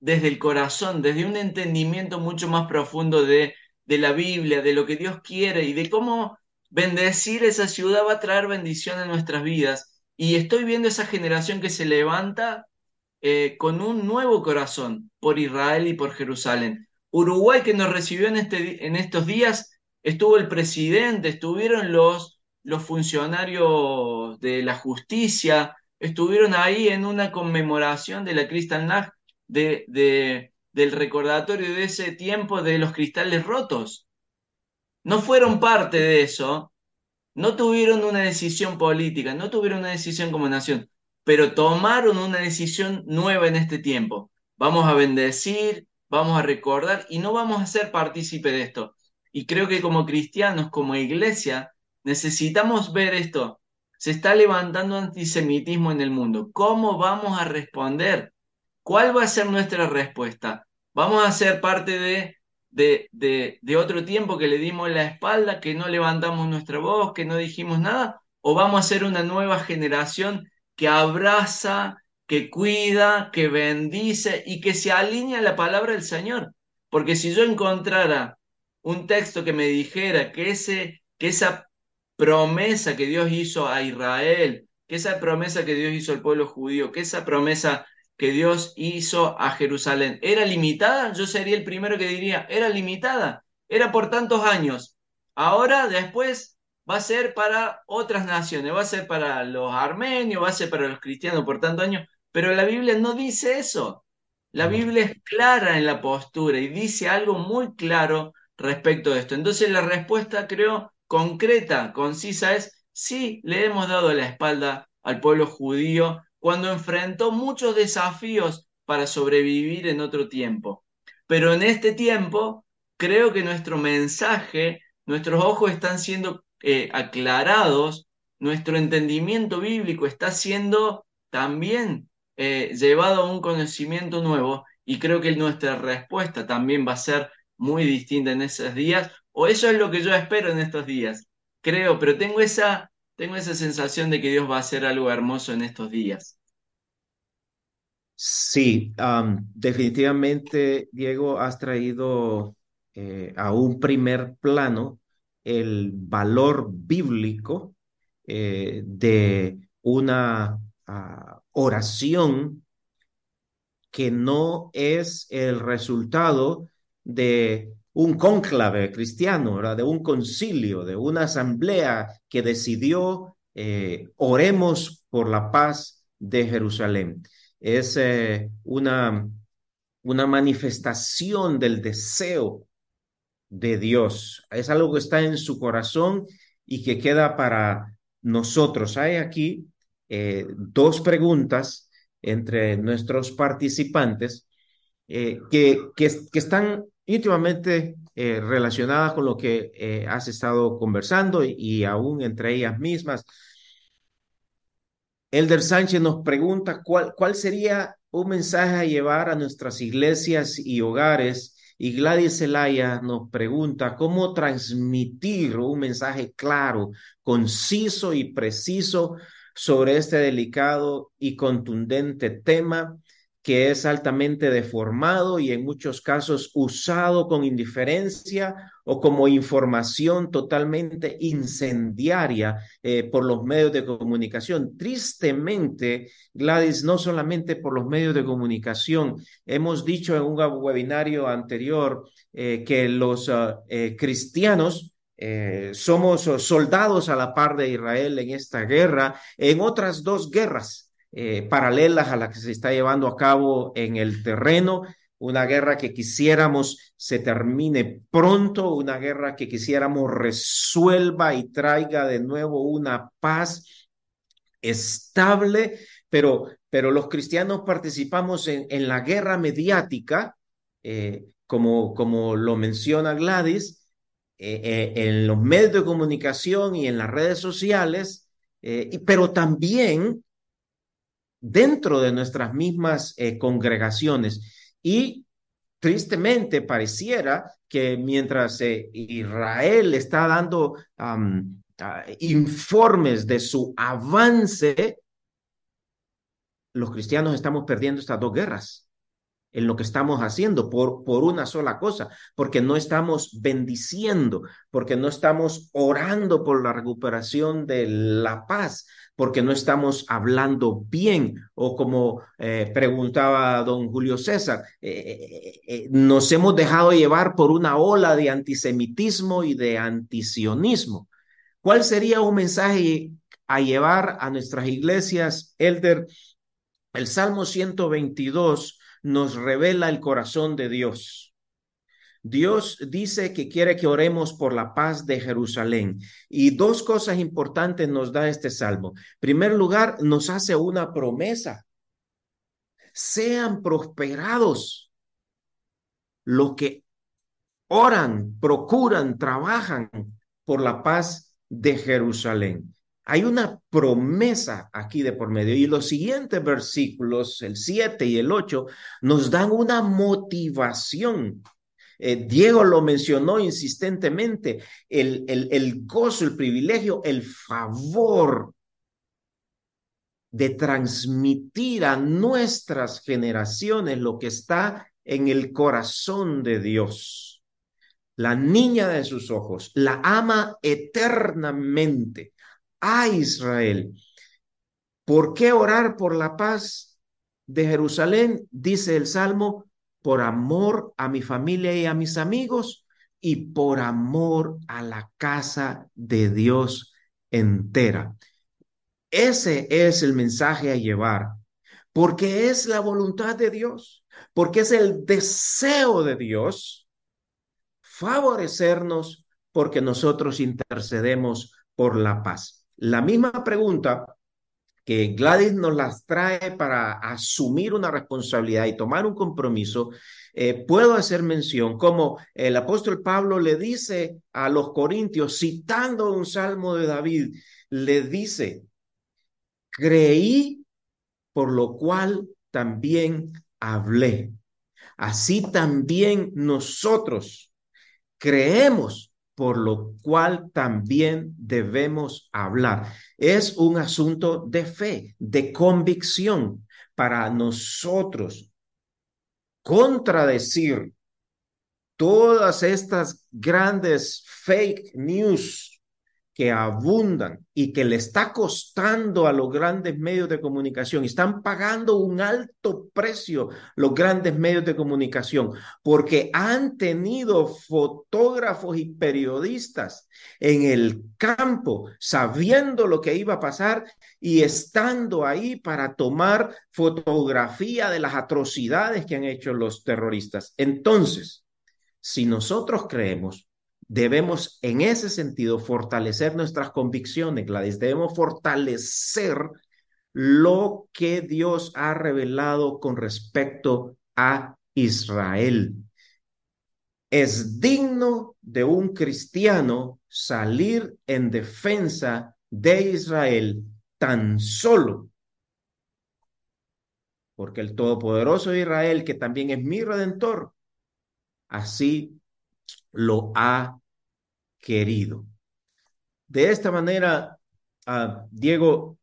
desde el corazón, desde un entendimiento mucho más profundo de, de la Biblia, de lo que Dios quiere y de cómo bendecir esa ciudad va a traer bendición a nuestras vidas. Y estoy viendo esa generación que se levanta eh, con un nuevo corazón por Israel y por Jerusalén. Uruguay que nos recibió en, este, en estos días, estuvo el presidente, estuvieron los, los funcionarios de la justicia, estuvieron ahí en una conmemoración de la Kristallnacht de, del recordatorio de ese tiempo de los cristales rotos. No fueron parte de eso, no tuvieron una decisión política, no tuvieron una decisión como nación, pero tomaron una decisión nueva en este tiempo. Vamos a bendecir, vamos a recordar y no vamos a ser partícipe de esto. Y creo que como cristianos, como iglesia, necesitamos ver esto. Se está levantando antisemitismo en el mundo. ¿Cómo vamos a responder? ¿Cuál va a ser nuestra respuesta? ¿Vamos a ser parte de, de, de, otro tiempo que le dimos la espalda, que no levantamos nuestra voz, que no dijimos nada? ¿O vamos a ser una nueva generación que abraza, que cuida, que bendice y que se alinea a la palabra del Señor? Porque si yo encontrara un texto que me dijera que, ese, que esa promesa que Dios hizo a Israel, que esa promesa que Dios hizo al pueblo judío, que esa promesa que Dios hizo a Jerusalén. ¿Era limitada? Yo sería el primero que diría, era limitada, era por tantos años. Ahora, después, va a ser para otras naciones, va a ser para los armenios, va a ser para los cristianos por tanto años, pero la Biblia no dice eso. La Biblia es clara en la postura y dice algo muy claro respecto de esto. Entonces la respuesta, creo, concreta, concisa es, sí, le hemos dado la espalda al pueblo judío cuando enfrentó muchos desafíos para sobrevivir en otro tiempo. Pero en este tiempo, creo que nuestro mensaje, nuestros ojos están siendo eh, aclarados, nuestro entendimiento bíblico está siendo también eh, llevado a un conocimiento nuevo y creo que nuestra respuesta también va a ser muy distinta en esos días, o eso es lo que yo espero en estos días, creo, pero tengo esa, tengo esa sensación de que Dios va a hacer algo hermoso en estos días. Sí, definitivamente, Diego, has traído eh, a un primer plano el valor bíblico eh, de una ah, oración que no es el resultado de un cónclave cristiano, de un concilio, de una asamblea que decidió eh, oremos por la paz de Jerusalén. Es eh, una, una manifestación del deseo de Dios. Es algo que está en su corazón y que queda para nosotros. Hay aquí eh, dos preguntas entre nuestros participantes eh, que, que, están íntimamente eh, relacionadas con lo que has estado conversando y, y, aún entre ellas mismas. Elder Sánchez nos pregunta cuál, cuál sería un mensaje a llevar a nuestras iglesias y hogares y Gladys Zelaya nos pregunta cómo transmitir un mensaje claro, conciso y preciso sobre este delicado y contundente tema que es altamente deformado y en muchos casos usado con indiferencia o como información totalmente incendiaria eh, por los medios de comunicación. Tristemente, Gladys, no solamente por los medios de comunicación, hemos dicho en un webinario anterior eh, que los ah, eh, cristianos somos soldados a la par de Israel en esta guerra, en otras dos guerras eh, paralelas a las que se está llevando a cabo en el terreno, una guerra que quisiéramos se termine pronto, una guerra que quisiéramos resuelva y traiga de nuevo una paz estable, pero, pero los cristianos participamos en, en la guerra mediática, eh, como, como lo menciona Gladys, eh, en los medios de comunicación y en las redes sociales, pero también dentro de nuestras mismas eh, congregaciones. Y tristemente pareciera que mientras eh, Israel está dando informes de su avance, los cristianos estamos perdiendo estas dos guerras en lo que estamos haciendo por, por una sola cosa, porque no estamos bendiciendo, porque no estamos orando por la recuperación de la paz, porque no estamos hablando bien o como eh, preguntaba don Julio César, eh, eh, nos hemos dejado llevar por una ola de antisemitismo y de antisionismo. ¿Cuál sería un mensaje a llevar a nuestras iglesias, Elder? El Salmo 122 nos revela el corazón de Dios. Dios dice que quiere que oremos por la paz de Jerusalén. Y dos cosas importantes nos da este salmo. En primer lugar, nos hace una promesa. Sean prosperados los que oran, procuran, trabajan por la paz de Jerusalén. Hay una promesa aquí de por medio y los siguientes versículos, el 7 y el 8, nos dan una motivación. Eh, Diego lo mencionó insistentemente, el, el, el gozo, el privilegio, el favor de transmitir a nuestras generaciones lo que está en el corazón de Dios. La niña de sus ojos la ama eternamente a Israel. ¿Por qué orar por la paz de Jerusalén? Dice el Salmo, por amor a mi familia y a mis amigos, y por amor a la casa de Dios entera. Ese es el mensaje a llevar, porque es la voluntad de Dios, porque es el deseo de Dios favorecernos porque nosotros intercedemos por la paz. La misma pregunta que Gladys nos las trae para asumir una responsabilidad y tomar un compromiso, eh, puedo hacer mención como el apóstol Pablo le dice a los corintios, citando un salmo de David, le dice, creí, por lo cual también hablé. Así también nosotros creemos por lo cual también debemos hablar. Es un asunto de fe, de convicción para nosotros contradecir todas estas grandes fake news que abundan y que le está costando a los grandes medios de comunicación. Están pagando un alto precio los grandes medios de comunicación porque han tenido fotógrafos y periodistas en el campo sabiendo lo que iba a pasar y estando ahí para tomar fotografía de las atrocidades que han hecho los terroristas. Entonces, si nosotros creemos debemos en ese sentido fortalecer nuestras convicciones, Gladys. Debemos fortalecer lo que Dios ha revelado con respecto a Israel. Es digno de un cristiano salir en defensa de Israel tan solo porque el Todopoderoso Israel, que también es mi redentor, así lo ha querido. De esta manera, uh, Diego,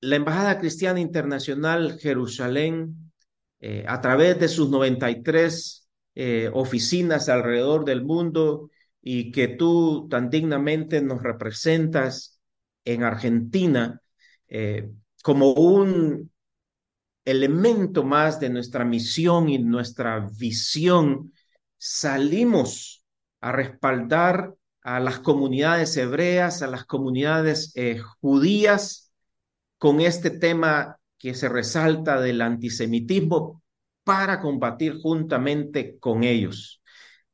la Embajada Cristiana Internacional Jerusalén, eh, a través de sus 93 eh, oficinas alrededor del mundo y que tú tan dignamente nos representas en Argentina, eh, como un elemento más de nuestra misión y nuestra visión salimos a respaldar a las comunidades hebreas, a las comunidades eh, judías, con este tema que se resalta del antisemitismo para combatir juntamente con ellos.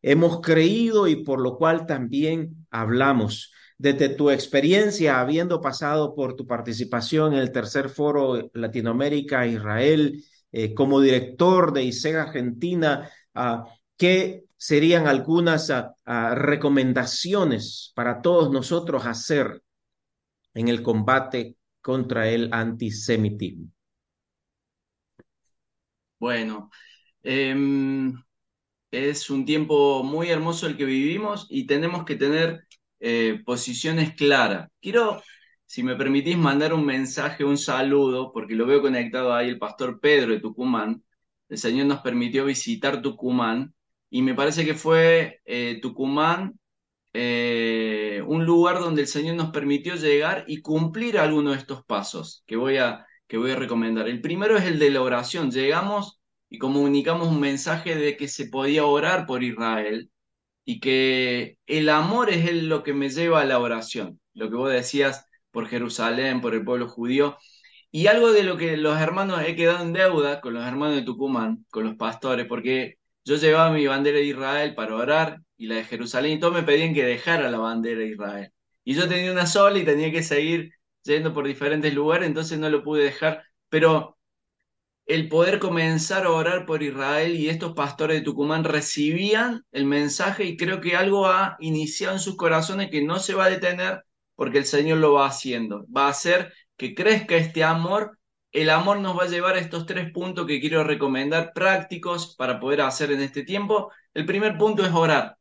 Hemos creído y por lo cual también hablamos. Desde tu experiencia, habiendo pasado por tu participación en el tercer foro Latinoamérica-Israel, eh, como director de ISEG Argentina, uh, ¿Qué serían algunas ah, ah, recomendaciones para todos nosotros hacer en el combate contra el antisemitismo? Bueno, em, es un tiempo muy hermoso el que vivimos y tenemos que tener eh, posiciones claras. Quiero, si me permitís, mandar un mensaje, un saludo, porque lo veo conectado ahí el pastor Pedro de Tucumán. El Señor nos permitió visitar Tucumán y me parece que fue eh, Tucumán eh, un lugar donde el Señor nos permitió llegar y cumplir algunos de estos pasos que voy, a, que voy a recomendar. El primero es el de la oración. Llegamos y comunicamos un mensaje de que se podía orar por Israel y que el amor es lo que me lleva a la oración. Lo que vos decías por Jerusalén, por el pueblo judío. Y algo de lo que los hermanos he quedado en deuda con los hermanos de Tucumán, con los pastores, porque yo llevaba mi bandera de Israel para orar y la de Jerusalén y todos me pedían que dejara la bandera de Israel. Y yo tenía una sola y tenía que seguir yendo por diferentes lugares, entonces no lo pude dejar. Pero el poder comenzar a orar por Israel y estos pastores de Tucumán recibían el mensaje y creo que algo ha iniciado en sus corazones que no se va a detener porque el Señor lo va haciendo. Va a hacer que crezca este amor el amor nos va a llevar a estos tres puntos que quiero recomendar prácticos para poder hacer en este tiempo. El primer punto es orar.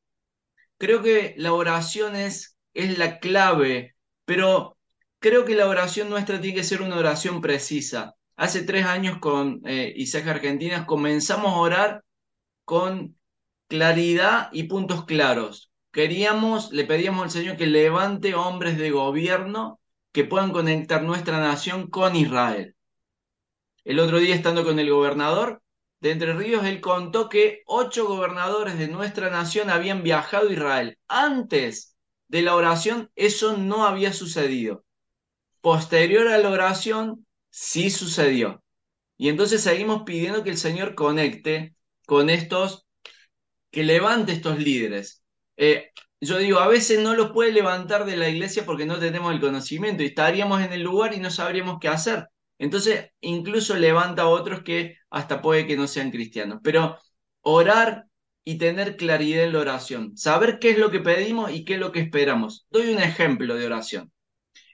Creo que la oración es, es la clave, pero creo que la oración nuestra tiene que ser una oración precisa. Hace tres años con eh, Isaac Argentinas comenzamos a orar con claridad y puntos claros. Queríamos, le pedíamos al Señor que levante hombres de gobierno que puedan conectar nuestra nación con Israel. El otro día estando con el gobernador, de Entre Ríos, él contó que ocho gobernadores de nuestra nación habían viajado a Israel. Antes de la oración, eso no había sucedido. Posterior a la oración, sí sucedió. Y entonces seguimos pidiendo que el Señor conecte con estos, que levante estos líderes. Eh, yo digo, a veces no los puede levantar de la iglesia porque no tenemos el conocimiento y estaríamos en el lugar y no sabríamos qué hacer. Entonces, incluso levanta a otros que hasta puede que no sean cristianos. Pero orar y tener claridad en la oración, saber qué es lo que pedimos y qué es lo que esperamos. Doy un ejemplo de oración.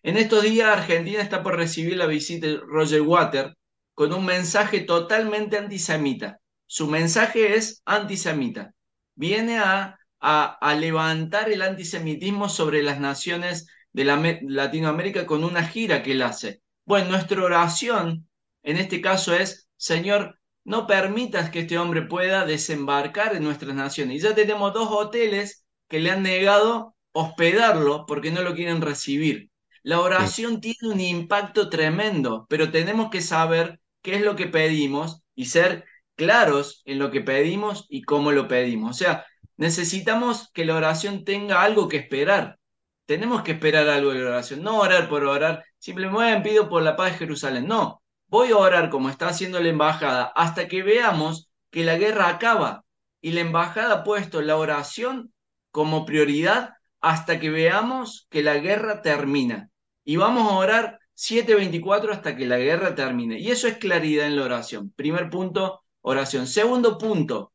En estos días Argentina está por recibir la visita de Roger Water con un mensaje totalmente antisemita. Su mensaje es antisemita. Viene a, a, levantar el antisemitismo sobre las naciones de Latinoamérica con una gira que él hace. Bueno, nuestra oración en este caso es, Señor, no permitas que este hombre pueda desembarcar en nuestras naciones. Y ya tenemos dos hoteles que le han negado hospedarlo porque no lo quieren recibir. La oración tiene un impacto tremendo, pero tenemos que saber qué es lo que pedimos y ser claros en lo que pedimos y cómo lo pedimos. O sea, necesitamos que la oración tenga algo que esperar. Tenemos que esperar algo de la oración, no orar por orar, simplemente pido por la paz de Jerusalén. No, voy a orar como está haciendo la embajada hasta que veamos que la guerra acaba. Y la embajada ha puesto la oración como prioridad hasta que veamos que la guerra termina. Y vamos a orar 7.24 hasta que la guerra termine. Y eso es claridad en la oración. Primer punto, oración. Segundo punto,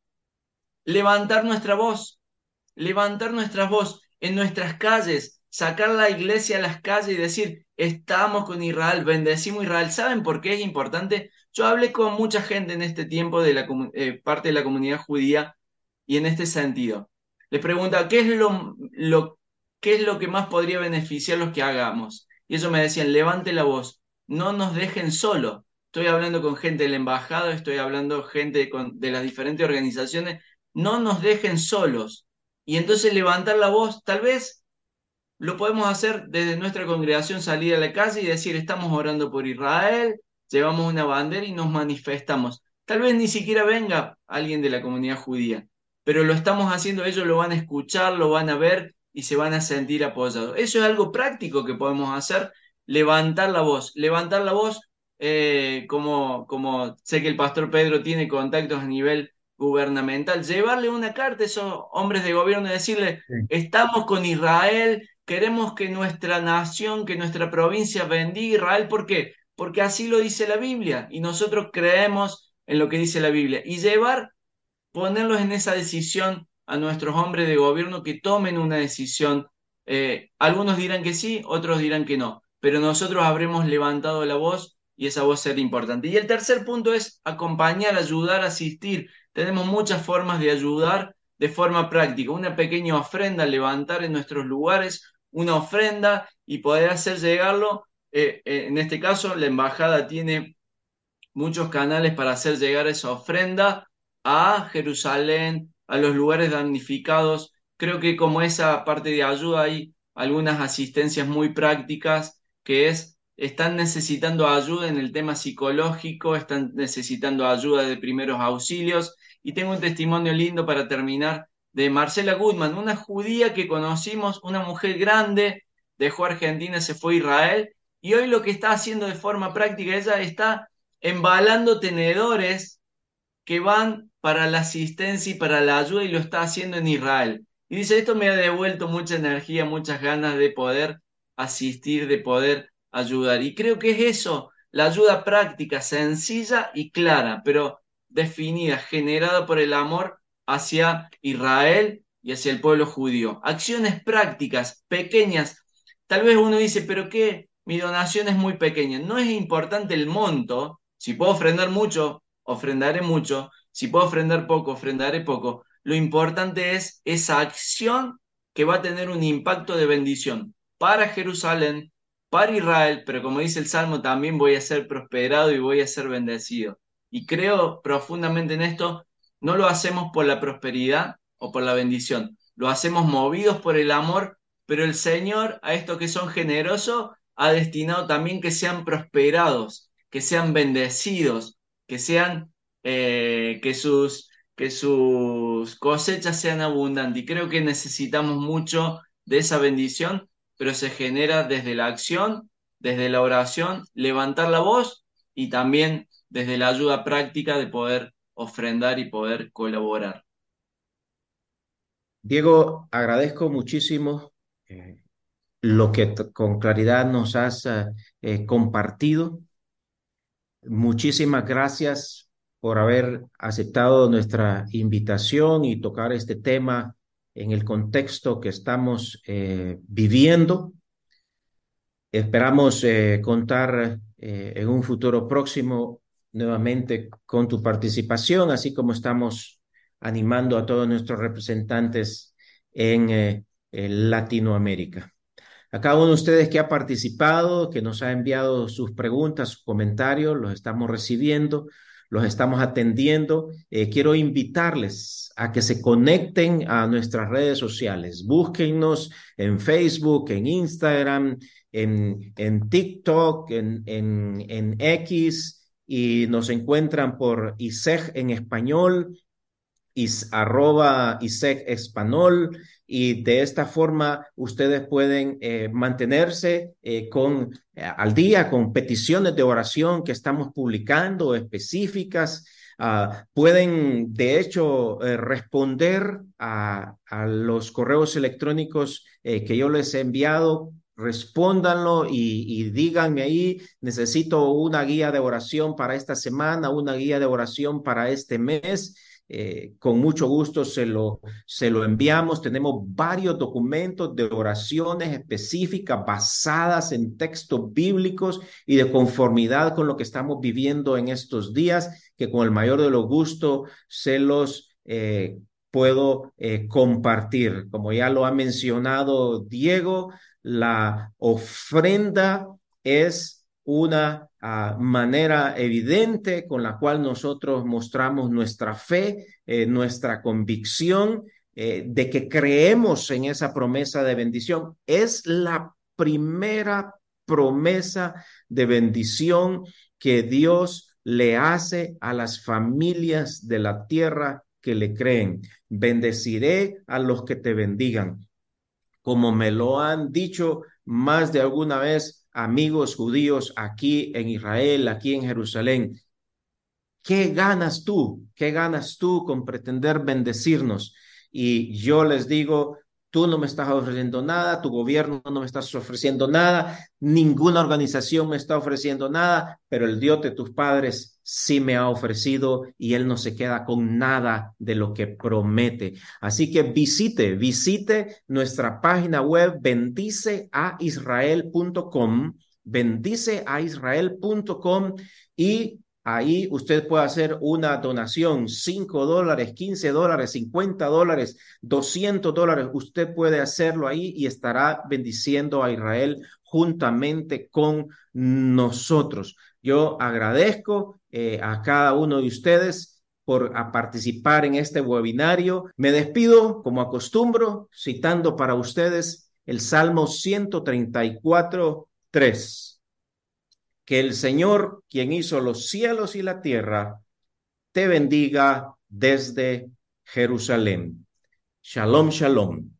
levantar nuestra voz. Levantar nuestra voz en nuestras calles, sacar la iglesia a las calles y decir, estamos con Israel, bendecimos Israel. ¿Saben por qué es importante? Yo hablé con mucha gente en este tiempo de la eh, parte de la comunidad judía y en este sentido. Les pregunta, ¿qué es lo, ¿qué es lo que más podría beneficiar los que hagamos? Y ellos me decían, levante la voz, no nos dejen solo. Estoy hablando con gente de la embajada, estoy hablando gente de las diferentes organizaciones, no nos dejen solos. Y entonces levantar la voz, tal vez lo podemos hacer desde nuestra congregación, salir a la calle y decir, estamos orando por Israel, llevamos una bandera y nos manifestamos. Tal vez ni siquiera venga alguien de la comunidad judía, pero lo estamos haciendo, ellos lo van a escuchar, lo van a ver y se van a sentir apoyados. Eso es algo práctico que podemos hacer, levantar la voz. Levantar la voz, eh, como, como sé que el pastor Pedro tiene contactos a nivel gubernamental, llevarle una carta a esos hombres de gobierno y decirle, estamos con Israel, queremos que nuestra nación, que nuestra provincia bendiga Israel. ¿Por qué? Porque así lo dice la Biblia y nosotros creemos en lo que dice la Biblia. Y llevar, ponerlos en esa decisión a nuestros hombres de gobierno que tomen una decisión. Eh, algunos dirán que sí, otros dirán que no, pero nosotros habremos levantado la voz y esa voz será importante. Y el tercer punto es acompañar, ayudar, asistir. Tenemos muchas formas de ayudar de forma práctica, una pequeña ofrenda, levantar en nuestros lugares una ofrenda y poder hacer llegarlo. Eh, eh, en este caso, la embajada tiene muchos canales para hacer llegar esa ofrenda a Jerusalén, a los lugares damnificados. Creo que como esa parte de ayuda hay algunas asistencias muy prácticas que es, están necesitando ayuda en el tema psicológico, están necesitando ayuda de primeros auxilios. Y tengo un testimonio lindo para terminar de Marcela Goodman, una judía que conocimos, una mujer grande, dejó Argentina, se fue a Israel, y hoy lo que está haciendo de forma práctica, ella está embalando tenedores que van para la asistencia y para la ayuda y lo está haciendo en Israel. Y dice, esto me ha devuelto mucha energía, muchas ganas de poder asistir, de poder ayudar. Y creo que es eso, la ayuda práctica, sencilla y clara, pero definida, generada por el amor hacia Israel y hacia el pueblo judío. Acciones prácticas, pequeñas. Tal vez uno dice, pero ¿qué? Mi donación es muy pequeña. No es importante el monto. Si puedo ofrendar mucho, ofrendaré mucho. Si puedo ofrendar poco, ofrendaré poco. Lo importante es esa acción que va a tener un impacto de bendición para Jerusalén, para Israel, pero como dice el Salmo, también voy a ser prosperado y voy a ser bendecido. Y creo profundamente en esto, no lo hacemos por la prosperidad o por la bendición, lo hacemos movidos por el amor, pero el Señor a estos que son generosos ha destinado también que sean prosperados, que sean bendecidos, que sean eh, que sus, que sus cosechas sean abundantes. Y creo que necesitamos mucho de esa bendición, pero se genera desde la acción, desde la oración, levantar la voz y también desde la ayuda práctica de poder ofrendar y poder colaborar. Diego, agradezco muchísimo eh, lo que con claridad nos has eh, compartido. Muchísimas gracias por haber aceptado nuestra invitación y tocar este tema en el contexto que estamos eh, viviendo. Esperamos eh, contar eh, en un futuro próximo nuevamente con tu participación, así como estamos animando a todos nuestros representantes en Latinoamérica. A cada uno de ustedes que ha participado, que nos ha enviado sus preguntas, sus comentarios, los estamos recibiendo, los estamos atendiendo. Eh, quiero invitarles a que se conecten a nuestras redes sociales. Búsquennos en Facebook, en Instagram, en, en TikTok, en, en, en X y nos encuentran por ISEG en español, is, ISEG español y de esta forma ustedes pueden eh, mantenerse eh, con, eh, al día con peticiones de oración que estamos publicando específicas. Uh, pueden, de hecho, responder a, los correos electrónicos que yo les he enviado respóndanlo y, y, díganme ahí, necesito una guía de oración para esta semana, una guía de oración para este mes. Eh, con mucho gusto se lo, se lo enviamos. Tenemos varios documentos de oraciones específicas basadas en textos bíblicos y de conformidad con lo que estamos viviendo en estos días, que con el mayor de los gustos se los eh, puedo eh, compartir. Como ya lo ha mencionado Diego, la ofrenda es una uh, manera evidente con la cual nosotros mostramos nuestra fe, eh, nuestra convicción eh, de que creemos en esa promesa de bendición. Es la primera promesa de bendición que Dios le hace a las familias de la tierra que le creen. Bendeciré a los que te bendigan. Como me lo han dicho más de alguna vez, amigos judíos aquí en Israel, aquí en Jerusalén. ¿Qué ganas tú? ¿Qué ganas tú con pretender bendecirnos? Y yo les digo, tú no me estás ofreciendo nada, tu gobierno no me estás ofreciendo nada, ninguna organización me está ofreciendo nada, pero el Dios de tus padres sí me ha ofrecido y él no se queda con nada de lo que promete. Así que visite, visite nuestra página web bendiceaisrael.com, bendiceaisrael.com y Ahí usted puede hacer una donación, 5 dólares, 15 dólares, 50 dólares, 200 dólares. Usted puede hacerlo ahí y estará bendiciendo a Israel juntamente con nosotros. Yo agradezco eh, a cada uno de ustedes por participar en este webinario. Me despido, como acostumbro, citando para ustedes el Salmo 134, 3 que el Señor, quien hizo los cielos y la tierra, te bendiga desde Jerusalén. Shalom, shalom.